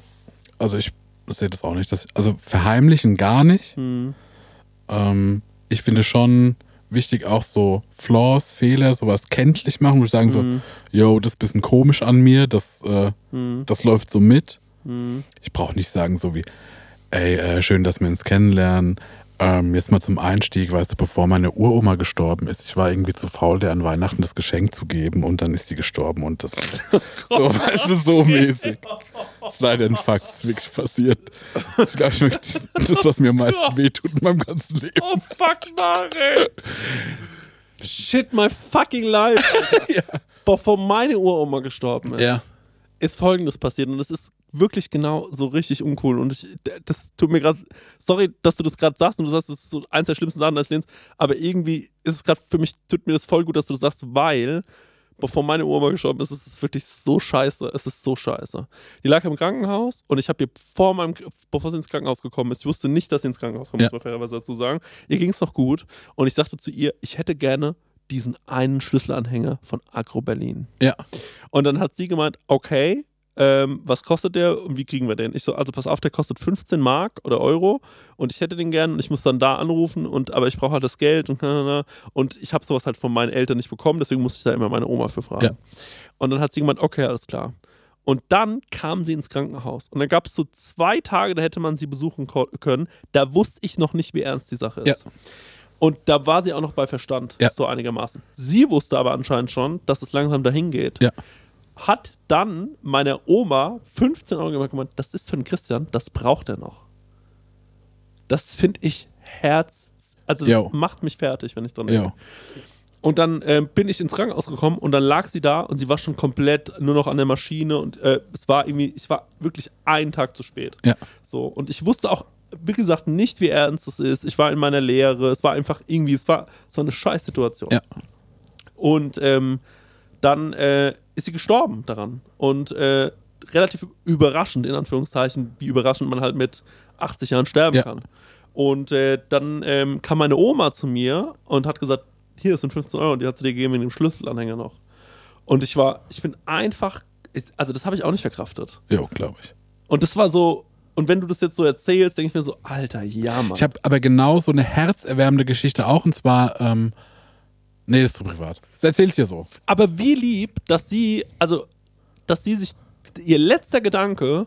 also ich sehe das auch nicht. Dass, also verheimlichen gar nicht. Hm. Ähm, ich finde schon wichtig auch so Flaws, Fehler, sowas kenntlich machen, wo ich sagen so, yo, das ist ein bisschen komisch an mir, das, äh, das läuft so mit. Ich brauche nicht sagen so wie, ey, äh, schön, dass wir uns kennenlernen. Ähm, jetzt mal zum Einstieg, weißt du, bevor meine Uroma gestorben ist, ich war irgendwie zu faul, der an Weihnachten das Geschenk zu geben und dann ist sie gestorben und das so, weißt du, so mäßig. Das ist leider ein Fakt, das ist wirklich passiert. Das ist, glaub ich, das, was mir am meisten wehtut in meinem ganzen Leben. Oh fuck, Mare! Shit, my fucking life. Alter. Bevor meine Uroma gestorben ist, ist folgendes passiert und das ist wirklich genau so richtig uncool und ich, das tut mir gerade, sorry, dass du das gerade sagst und du sagst, das ist so eins der schlimmsten Sachen deines Lebens, aber irgendwie ist es gerade für mich, tut mir das voll gut, dass du das sagst, weil bevor meine Oma gestorben ist, ist es wirklich so scheiße. Es ist so scheiße. Die lag im Krankenhaus und ich habe ihr vor meinem, bevor sie ins Krankenhaus gekommen ist, ich wusste nicht, dass sie ins Krankenhaus kommt, Ja. muss man fairerweise dazu sagen. Ihr ging es noch gut und ich sagte zu ihr, ich hätte gerne diesen einen Schlüsselanhänger von Agro Berlin. Ja. Und dann hat sie gemeint, okay, ähm, was kostet der und wie kriegen wir den? Ich so, also pass auf, der kostet 15 Mark oder Euro und ich hätte den gern und ich muss dann da anrufen und aber ich brauche halt das Geld und und ich habe sowas halt von meinen Eltern nicht bekommen, deswegen musste ich da immer meine Oma für fragen. Ja. Und dann hat sie gemeint, okay, alles klar. Und dann kam sie ins Krankenhaus. Und dann gab es so zwei Tage, da hätte man sie besuchen können. Da wusste ich noch nicht, wie ernst die Sache ist. Ja. Und da war sie auch noch bei Verstand, Ja. so einigermaßen. Sie wusste aber anscheinend schon, dass es langsam dahin geht Ja. Hat dann meine Oma 15 Euro gemacht gemeint, das ist für den Christian, das braucht er noch. Das finde ich Herz, also das Jo. macht mich fertig, wenn ich dran denke. Und dann ähm, bin ich ins Krankenhaus gekommen und dann lag sie da und sie war schon komplett nur noch an der Maschine und äh, es war irgendwie, ich war wirklich einen Tag zu spät. Ja. So, und ich wusste auch, wie gesagt, nicht, wie ernst es ist. Ich war in meiner Lehre, es war einfach irgendwie, es war, war eine Scheißsituation. Ja. Und ähm, dann äh, ist sie gestorben daran. Und äh, relativ überraschend, in Anführungszeichen, wie überraschend man halt mit 80 Jahren sterben Ja. kann. Und äh, dann ähm, kam meine Oma zu mir und hat gesagt, hier, das sind 15 Euro, die hat sie dir gegeben in dem Schlüsselanhänger noch. Und ich war, ich bin einfach, also das habe ich auch nicht verkraftet. Ja, glaube ich. Und das war so, und wenn du das jetzt so erzählst, denke ich mir so, Alter, ja, Mann. Ich habe aber genau so eine herzerwärmende Geschichte auch und zwar, ähm, nee, das ist zu privat. Das erzähle ich dir so. Aber wie lieb, dass sie, also, dass sie sich, ihr letzter Gedanke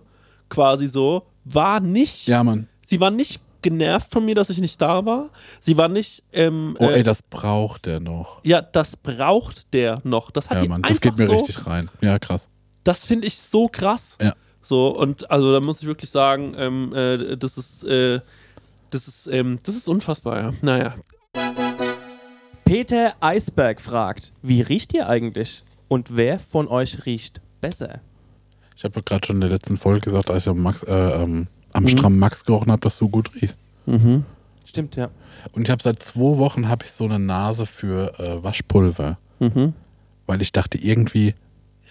quasi so, war nicht, Ja, Mann. sie war nicht genervt von mir, dass ich nicht da war. Sie war nicht, ähm, Oh, äh, ey, das braucht der noch. ja, das braucht der noch. Das hat Ja, Mann, das geht mir so, richtig rein. Ja, krass. Das finde ich so krass. Ja. So, und also da muss ich wirklich sagen, ähm, äh, das ist, äh, das ist, ähm, das ist unfassbar, ja. Naja. Peter Eisberg fragt, wie riecht ihr eigentlich? Und wer von euch riecht besser? Ich habe gerade schon in der letzten Folge gesagt, als ich am, Max, äh, ähm, am Mhm. strammen Max gerochen habe, dass du gut riechst. Mhm. Stimmt, ja. Und ich habe seit zwei Wochen habe ich so eine Nase für äh, Waschpulver, Mhm. weil ich dachte, irgendwie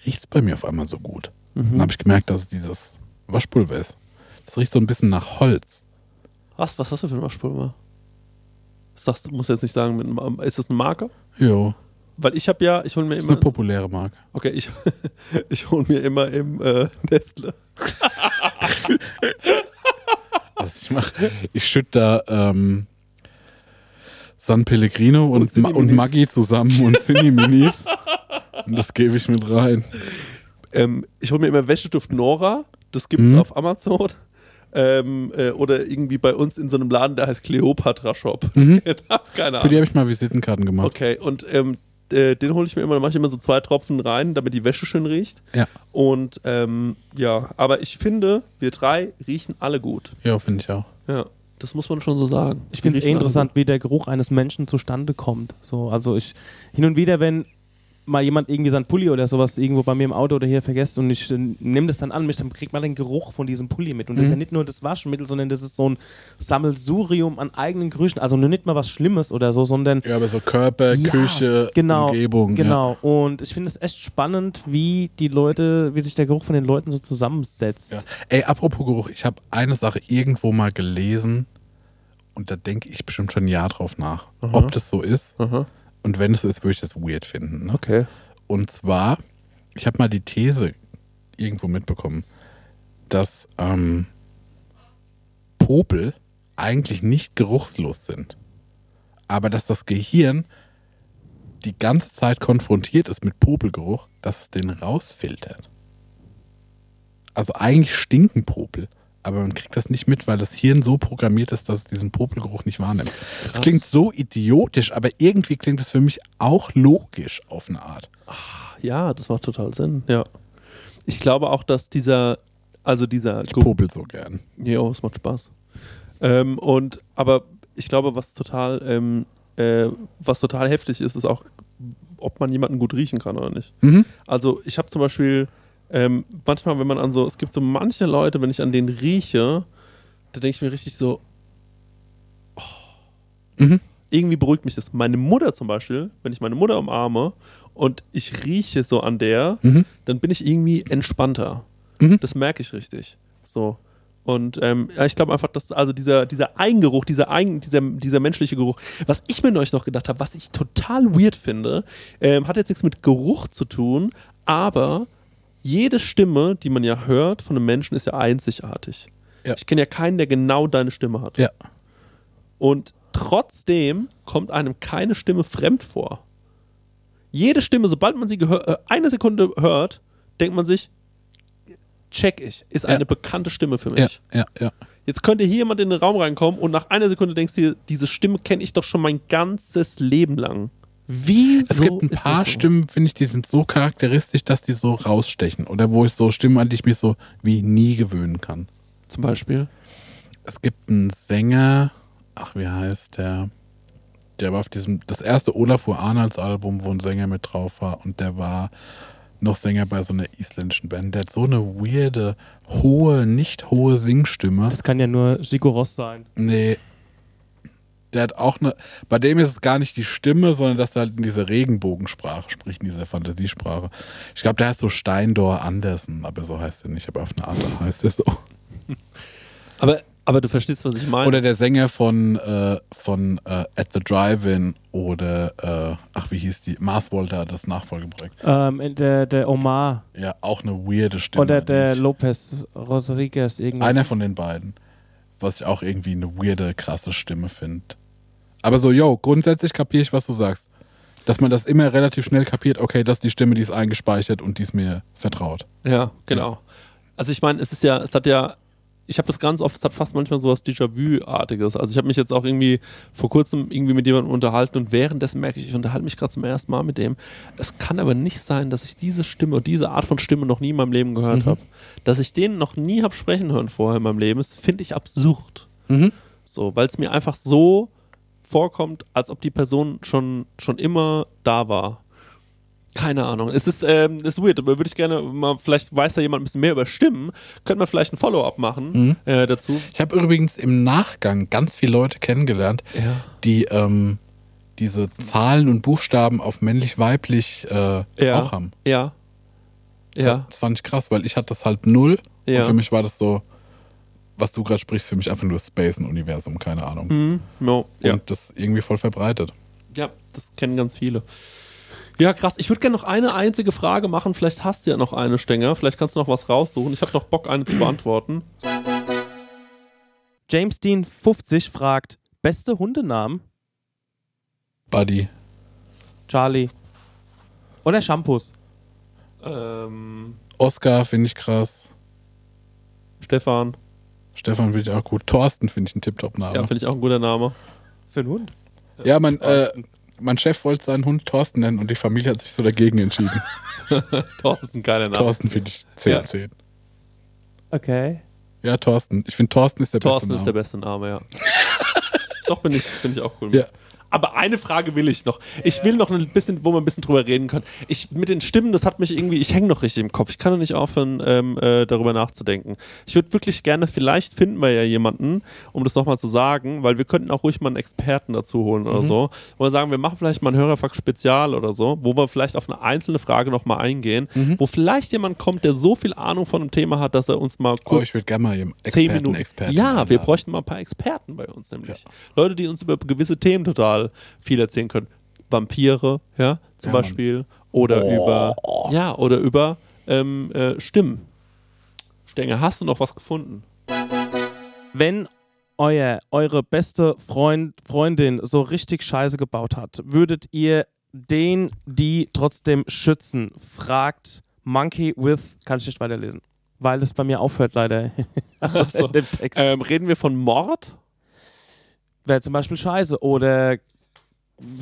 riecht es bei mir auf einmal so gut. Mhm. Dann habe ich gemerkt, dass es dieses Waschpulver ist. Das riecht so ein bisschen nach Holz. Was, was hast du für ein Waschpulver? Das musst jetzt nicht sagen, mit, einem- ist das eine Marke? Jo, Weil ich habe ja, ich hole mir ist immer. eine populäre Marke. Okay, ich, ich hole mir immer im äh, Nestle. Was ich mache, ich schütte da ähm, San Pellegrino und, Und Ma und Cinni-Minis. Maggi zusammen und Cine Minis. und das gebe ich mit rein. Ähm, ich hole mir immer Wäscheduft Nora. Das gibt's Mhm. auf Amazon. Ähm, äh, oder irgendwie bei uns in so einem Laden, der heißt Cleopatra Shop. Keine Mhm. Für die Ahnung. habe ich mal Visitenkarten gemacht. Okay, und ähm, äh, den hole ich mir immer, da mache ich immer so zwei Tropfen rein, damit die Wäsche schön riecht. Ja, Und ähm, ja, aber ich finde, wir drei riechen alle gut. ja finde ich auch. Ja, das muss man schon so sagen. Ich finde es eh interessant, wie der Geruch eines Menschen zustande kommt. So, also ich hin und wieder, wenn mal jemand irgendwie sein Pulli oder sowas irgendwo bei mir im Auto oder hier vergisst und ich äh, nehme das dann an mich, dann kriegt man den Geruch von diesem Pulli mit. Und das ist ja nicht nur das Waschmittel, sondern das ist so ein Sammelsurium an eigenen Gerüchen. Also nur nicht mal was Schlimmes oder so, sondern Ja, aber so Körper, Ja, Küche, genau, Umgebung. Genau. Und ich finde es echt spannend, wie die Leute, wie sich der Geruch von den Leuten so zusammensetzt. Ja. Ja. Ey, apropos Geruch, ich habe eine Sache irgendwo mal gelesen und da denke ich bestimmt schon ein Jahr drauf nach, ob das so ist. Aha. Und wenn es ist, würde ich das weird finden. Ne? Okay. Und zwar, ich habe mal die These irgendwo mitbekommen, dass ähm, Popel eigentlich nicht geruchslos sind. Aber dass das Gehirn die ganze Zeit konfrontiert ist mit Popelgeruch, dass es den rausfiltert. Also eigentlich stinken Popel, aber man kriegt das nicht mit, weil das Hirn so programmiert ist, dass es diesen Popelgeruch nicht wahrnimmt. Das klingt so idiotisch, aber irgendwie klingt es für mich auch logisch auf eine Art. Ja, das macht total Sinn. Ja. Ich glaube auch, dass dieser, also dieser Ich popel so gern. Jo, es macht Spaß. Ähm, und aber ich glaube, was total, ähm, äh, was total heftig ist, ist auch, ob man jemanden gut riechen kann oder nicht. Mhm. Also ich habe zum Beispiel ähm, manchmal, wenn man an so, es gibt so manche Leute, wenn ich an denen rieche, da denke ich mir richtig so, oh, Mhm. irgendwie beruhigt mich das. Meine Mutter zum Beispiel, wenn ich meine Mutter umarme und ich rieche so an der, Mhm. dann bin ich irgendwie entspannter. Mhm. Das merke ich richtig. So. Und ähm, ja, ich glaube einfach, dass also dieser, dieser Eigengeruch, dieser, Eigen, dieser, dieser menschliche Geruch, was ich mir neulich noch gedacht habe, was ich total weird finde, ähm, hat jetzt nichts mit Geruch zu tun, aber jede Stimme, die man ja hört von einem Menschen, ist ja einzigartig. Ja. Ich kenne ja keinen, der genau deine Stimme hat. Ja. Und trotzdem kommt einem keine Stimme fremd vor. Jede Stimme, sobald man sie äh, eine Sekunde hört, denkt man sich, check ich, ist Ja. eine bekannte Stimme für mich. Ja, ja, ja. Jetzt könnte hier jemand in den Raum reinkommen und nach einer Sekunde denkst du dir, diese Stimme kenne ich doch schon mein ganzes Leben lang. Wie Es gibt ein paar Stimmen, finde ich, die sind so charakteristisch, dass die so rausstechen. Oder wo ich so Stimmen, an die ich mich so wie nie gewöhnen kann. Zum Beispiel. Es gibt einen Sänger, ach, wie heißt der? Der war auf diesem, das erste Olafur Arnolds Album, wo ein Sänger mit drauf war. Und der war noch Sänger bei so einer isländischen Band. Der hat so eine weirde, hohe, nicht hohe Singstimme. Das kann ja nur Sigur Ross sein. Nee. Der hat auch eine. Bei dem ist es gar nicht die Stimme, sondern dass er halt in dieser Regenbogensprache spricht, in dieser Fantasiesprache. Ich glaube, der heißt so Steindor Andersen, aber so heißt er nicht, aber auf eine Art heißt er so. Aber, aber du verstehst, was ich meine. Oder der Sänger von, äh, von äh, At the Drive-In oder, äh, ach, wie hieß die? Mars Volta, das Nachfolgeprojekt. Ähm, der, der Omar Ja, auch eine weirde Stimme. oder der ich- Lopez Rodriguez irgendwas. Einer von den beiden. Was ich auch irgendwie eine weirde, krasse Stimme finde. Aber so, yo, grundsätzlich kapiere ich, was du sagst. Dass man das immer relativ schnell kapiert, okay, das ist die Stimme, die ist eingespeichert und die ist mir vertraut. Ja, genau. Also ich meine, es ist ja, es hat ja, ich habe das ganz oft, es hat fast manchmal so was Déjà-vu-artiges. Also ich habe mich jetzt auch irgendwie vor kurzem irgendwie mit jemandem unterhalten und währenddessen merke ich, ich unterhalte mich gerade zum ersten Mal mit dem. Es kann aber nicht sein, dass ich diese Stimme, diese Art von Stimme noch nie in meinem Leben gehört habe. Dass ich den noch nie habe sprechen hören vorher in meinem Leben, das finde ich absurd. So, weil es mir einfach so vorkommt, als ob die Person schon, schon immer da war. Keine Ahnung. Es ist, ähm, ist weird, aber würde ich gerne mal, vielleicht weiß da jemand ein bisschen mehr über Stimmen, könnte man vielleicht ein Follow-up machen äh, dazu. Ich habe übrigens im Nachgang ganz viele Leute kennengelernt, Ja. die ähm, diese Zahlen und Buchstaben auf männlich-weiblich äh, Ja. auch haben. Ja. Ja. Das fand ich krass, weil ich hatte das halt null. Ja. Und für mich war das so, was du gerade sprichst, für mich einfach nur Space, ein Universum, keine Ahnung. Mhm. No, ja. Und das irgendwie voll verbreitet. ja, das kennen ganz viele. Ja, krass. Ich würde gerne noch eine einzige Frage machen. Vielleicht hast du ja noch eine, Stenger. Vielleicht kannst du noch was raussuchen. Ich habe noch Bock, eine zu beantworten. James Dean 50 fragt, beste Hundenamen? Buddy. Charlie. Oder Shampoos? Ähm, Oscar finde ich krass. Stefan. Stefan finde ich auch gut. Thorsten finde ich ein Tipptopp-Name. Ja, finde ich auch ein guter Name. Für einen Hund? Ja, mein, äh, Thorsten. mein Chef wollte seinen Hund Thorsten nennen und die Familie hat sich so dagegen entschieden. Thorsten ist ein geiler Name. Thorsten finde ich 10 Ja. 10. Okay. Ja, Thorsten. Ich finde Thorsten ist der Thorsten beste ist der Name. beste Name, ja. Doch, bin ich, bin ich auch cool. Ja. Aber eine Frage will ich noch. Ich will noch ein bisschen, wo wir ein bisschen drüber reden können. Ich, mit den Stimmen, das hat mich irgendwie, ich hänge noch richtig im Kopf. Ich kann noch nicht aufhören, ähm, äh, darüber nachzudenken. Ich würde wirklich gerne, vielleicht finden wir ja jemanden, um das nochmal zu sagen, weil wir könnten auch ruhig mal einen Experten dazu holen oder so. Wo wir sagen, wir machen vielleicht mal ein Hörerfuck-Spezial oder so, wo wir vielleicht auf eine einzelne Frage nochmal eingehen, wo vielleicht jemand kommt, der so viel Ahnung von einem Thema hat, dass er uns mal kurz Oh, ich würde gerne mal jemanden Experten, Minuten. Experten ja, wir einladen. bräuchten mal ein paar Experten bei uns nämlich. Leute, die uns über gewisse Themen total viel erzählen können. Vampire, ja, zum Ja. Beispiel. Oder über, ja, oder über ähm, äh, Stimmen. Stenger, hast du noch was gefunden? Wenn euer, eure beste Freund, Freundin so richtig Scheiße gebaut hat, würdet ihr den, die trotzdem schützen? Fragt Monkey with, kann ich nicht weiterlesen, weil es bei mir aufhört leider. also so. in dem Text. Ähm, reden wir von Mord? Wäre zum Beispiel Scheiße oder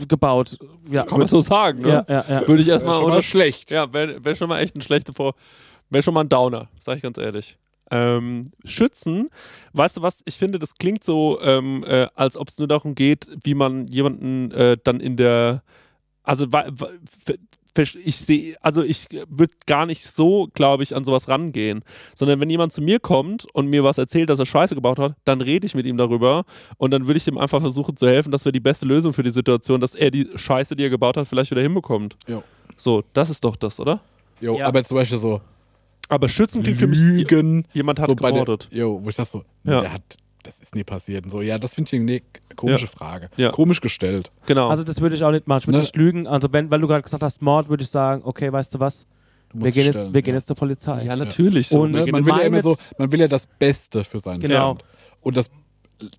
gebaut. Ja, Kann man so sagen, ne? ja, ja, ja. Würde ich erstmal mal schlecht. Ja, wäre wär schon mal echt ein schlechter Vor. Wäre schon mal ein Downer, sag ich ganz ehrlich. Ähm, Schützen, weißt du was, ich finde, das klingt so, ähm, äh, als ob es nur darum geht, wie man jemanden äh, dann in der, also ich sehe, also ich würde gar nicht so, glaube ich, an sowas rangehen, sondern wenn jemand zu mir kommt und mir was erzählt, dass er Scheiße gebaut hat, dann rede ich mit ihm darüber und dann würde ich ihm einfach versuchen zu helfen, dass wir die beste Lösung für die Situation, dass er die Scheiße, die er gebaut hat, vielleicht wieder hinbekommt. Jo. So, das ist doch das, oder? Jo, Ja. aber zum Beispiel so Aber Schützen klingt für mich. Lügen. Jemand hat so gemordet. Jo, wo ich das so, Ja. der hat, das ist nie passiert. Und so, ja, das finde ich eine komische Ja. Frage. Ja. Komisch gestellt. Genau. Also das würde ich auch nicht machen. Ich würde Ne? nicht lügen. Also wenn, weil du gerade gesagt hast Mord, würde ich sagen, okay, weißt du was? Du Wir gehen, jetzt, wir gehen ja. jetzt zur Polizei. ja, natürlich. So. Und- gehen Man jetzt- will ja immer so, man will ja das Beste für seinen Genau. Freund. Und das,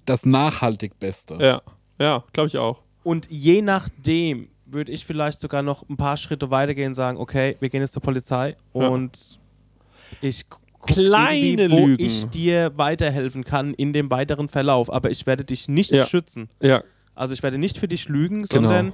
das nachhaltig Beste. ja, ja glaube ich auch. Und je nachdem würde ich vielleicht sogar noch ein paar Schritte weitergehen und sagen, okay, wir gehen jetzt zur Polizei Ja. und ich guck Kleine wo Lügen. ich dir weiterhelfen kann in dem weiteren Verlauf. Aber ich werde dich nicht Ja. schützen. Ja, Also ich werde nicht für dich lügen, Genau. sondern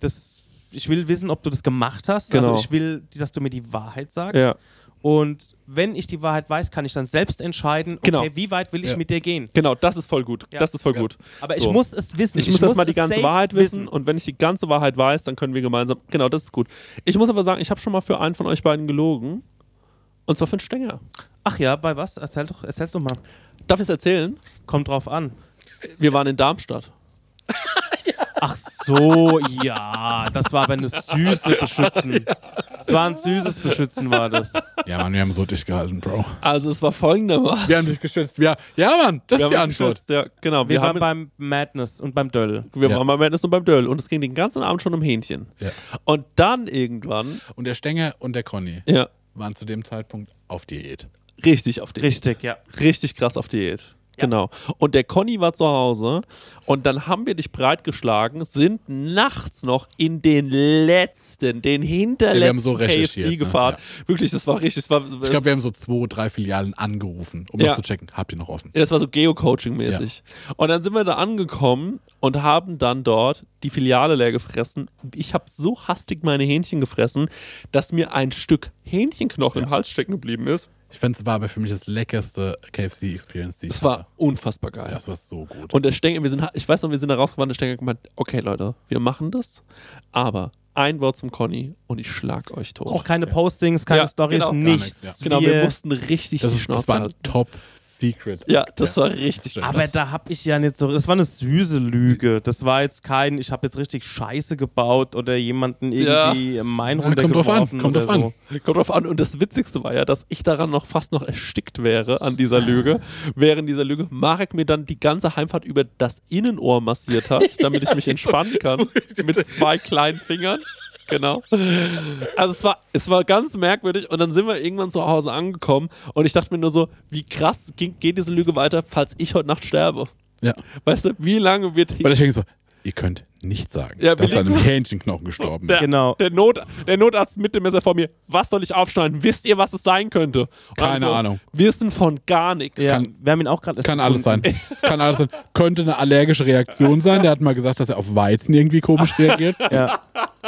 das, ich will wissen, ob du das gemacht hast. Genau. Also ich will, dass du mir die Wahrheit sagst. ja, Und wenn ich die Wahrheit weiß, kann ich dann selbst entscheiden, okay, Genau. wie weit will ich Ja. mit dir gehen. genau, das ist voll gut. Ja. Das ist voll Ja. gut. Aber So. ich muss es wissen. Ich, muss erstmal die ganze Wahrheit wissen und wenn ich die ganze Wahrheit weiß, dann können wir gemeinsam. Genau, das ist gut. Ich muss aber sagen, ich habe schon mal für einen von euch beiden gelogen. Und zwar für einen Stenger. Ach ja, bei was? Erzähl doch, erzähl's doch mal. Darf ich es erzählen? Kommt drauf an. Wir waren in Darmstadt. Ach so, ja, das war aber eine süße Beschützen. Es war ein süßes Beschützen, war das. Ja, Mann, wir haben so dich gehalten, Bro. Also es war folgendermaßen. Wir haben dich geschützt. Ja, ja Mann, das Wir ist die haben Antwort. geschützt, Ja, genau. Wir, Wir, waren haben beim Madness und beim Döll. wir Ja. waren beim Madness und beim Döll und es ging den ganzen Abend schon um Hähnchen. Ja. Und dann irgendwann, Und der Stenger und der Conny ja, waren zu dem Zeitpunkt auf Diät. richtig auf die Richtig, ja. richtig krass auf Diät. Genau. Und der Conny war zu Hause und dann haben wir dich breitgeschlagen, sind nachts noch in den letzten, den hinterletzten Ja, wir haben so KFC ne? gefahren. Wirklich, das war richtig, das war, Ich glaube, wir haben so zwei, drei Filialen angerufen, um Ja. noch zu checken, habt ihr noch offen? Ja, das war so Geocoaching-mäßig. Und dann sind wir da angekommen und haben dann dort die Filiale leer gefressen. Ich habe so hastig meine Hähnchen gefressen, dass mir ein Stück Hähnchenknochen im Hals stecken geblieben ist. Ich fand es war aber für mich das leckerste KFC-Experience, die ich Es war hatte. unfassbar geil. Ja, es war so gut. Und der Stenger, wir sind, ich weiß noch, wir sind da rausgefahren, der Stenger hat gemeint, okay Leute, wir machen das, aber ein Wort zum Conny und ich schlag euch tot. Auch keine Postings, keine Ja, Stories, genau. Gar nichts. nichts, ja. genau, wir Wir- mussten richtig das, die ist, das Schnauze war ein halten. top Secret. Ja, das war richtig. Aber da hab ich ja nicht so. Das war eine süße Lüge. Das war jetzt kein, ich habe jetzt richtig Scheiße gebaut oder jemanden Ja. irgendwie Mein Ja, kommt drauf an, runtergeworfen kommt oder drauf an. so. Kommt drauf an. Und das Witzigste war ja, dass ich daran noch fast noch erstickt wäre an dieser Lüge. Während dieser Lüge Marek mir dann die ganze Heimfahrt über das Innenohr massiert hat, damit ich mich entspannen kann. mit zwei kleinen Fingern. Genau. Also es war, es war ganz merkwürdig und dann sind wir irgendwann zu Hause angekommen und ich dachte mir nur so, wie krass ging, geht diese Lüge weiter, falls ich heute Nacht sterbe. Ja. Weißt du, wie lange wird Weil ich denke so, ihr könnt nicht sagen, Ja, dass wir an einem Hähnchenknochen gestorben der, ist. Genau. der, Not, der Notarzt mit dem Messer vor mir, was soll ich aufschneiden? Wisst ihr, was es sein könnte? Und Keine dann so, Ahnung. Wissen von gar nichts. Ja, Kann- wir haben ihn auch gerade. Kann alles sein. Kann alles sein. Könnte eine allergische Reaktion sein. Der hat mal gesagt, dass er auf Weizen irgendwie komisch reagiert. Ja.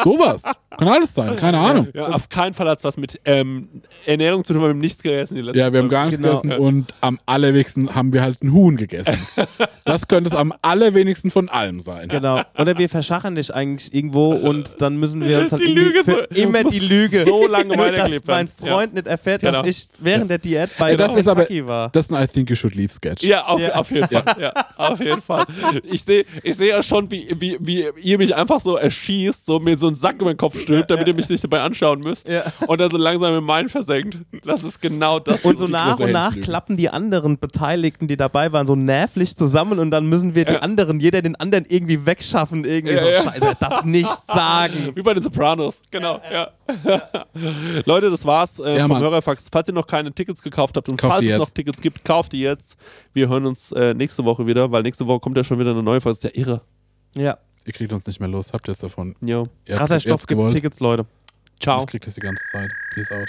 Sowas. Kann alles sein. Keine Ahnung. Ja, auf keinen Fall hat es was mit ähm, Ernährung zu tun, weil wir haben nichts gegessen. Die letzten Ja, wir haben gar nichts Genau. gegessen und am allerwenigsten haben wir halt ein Huhn gegessen. Das könnte es am allerwenigsten von allem sein. Genau. Oder wir verschachern dich eigentlich irgendwo und dann müssen wir uns halt Die Lüge für so- immer die Lüge. so lange dass mein. Freund nicht erfährt, Genau. dass ich während der Diät bei Ja, das ist aber war. das ist ein I think you should leave Sketch. Ja, auf, Ja. auf jeden Fall. Ja, auf jeden Fall. Ich sehe ich seh ja schon, wie, wie, wie ihr mich einfach so erschießt, so mir so einen Sack über den Kopf stülpt, damit ihr mich nicht dabei anschauen müsst. Ja. Und dann so langsam in meinen versenkt. Das ist genau das. Und so nach und nach klappen die anderen Beteiligten, die dabei waren, so nervlich zusammen und dann müssen wir die Ja. anderen, jeder den anderen irgendwie wegschaffen. Irgendwie Ja, so, ja. scheiße, er darf's nicht sagen. Wie bei den Sopranos, genau. Ja. Leute, das war's äh, Ja, vom Mann. Hörerfax. Falls ihr noch keine Tickets gekauft habt und Kauft falls es jetzt. noch Tickets gibt, kauft die jetzt. Wir hören uns äh, nächste Woche wieder, weil nächste Woche kommt ja schon wieder eine neue Folge. Das ist ja irre. Ja, Ihr kriegt uns nicht mehr los. Habt ihr es davon? Jo. Habt- krasser Stoff gibt's gewollt. Tickets, Leute. Ciao. Ich krieg das die ganze Zeit. Peace out.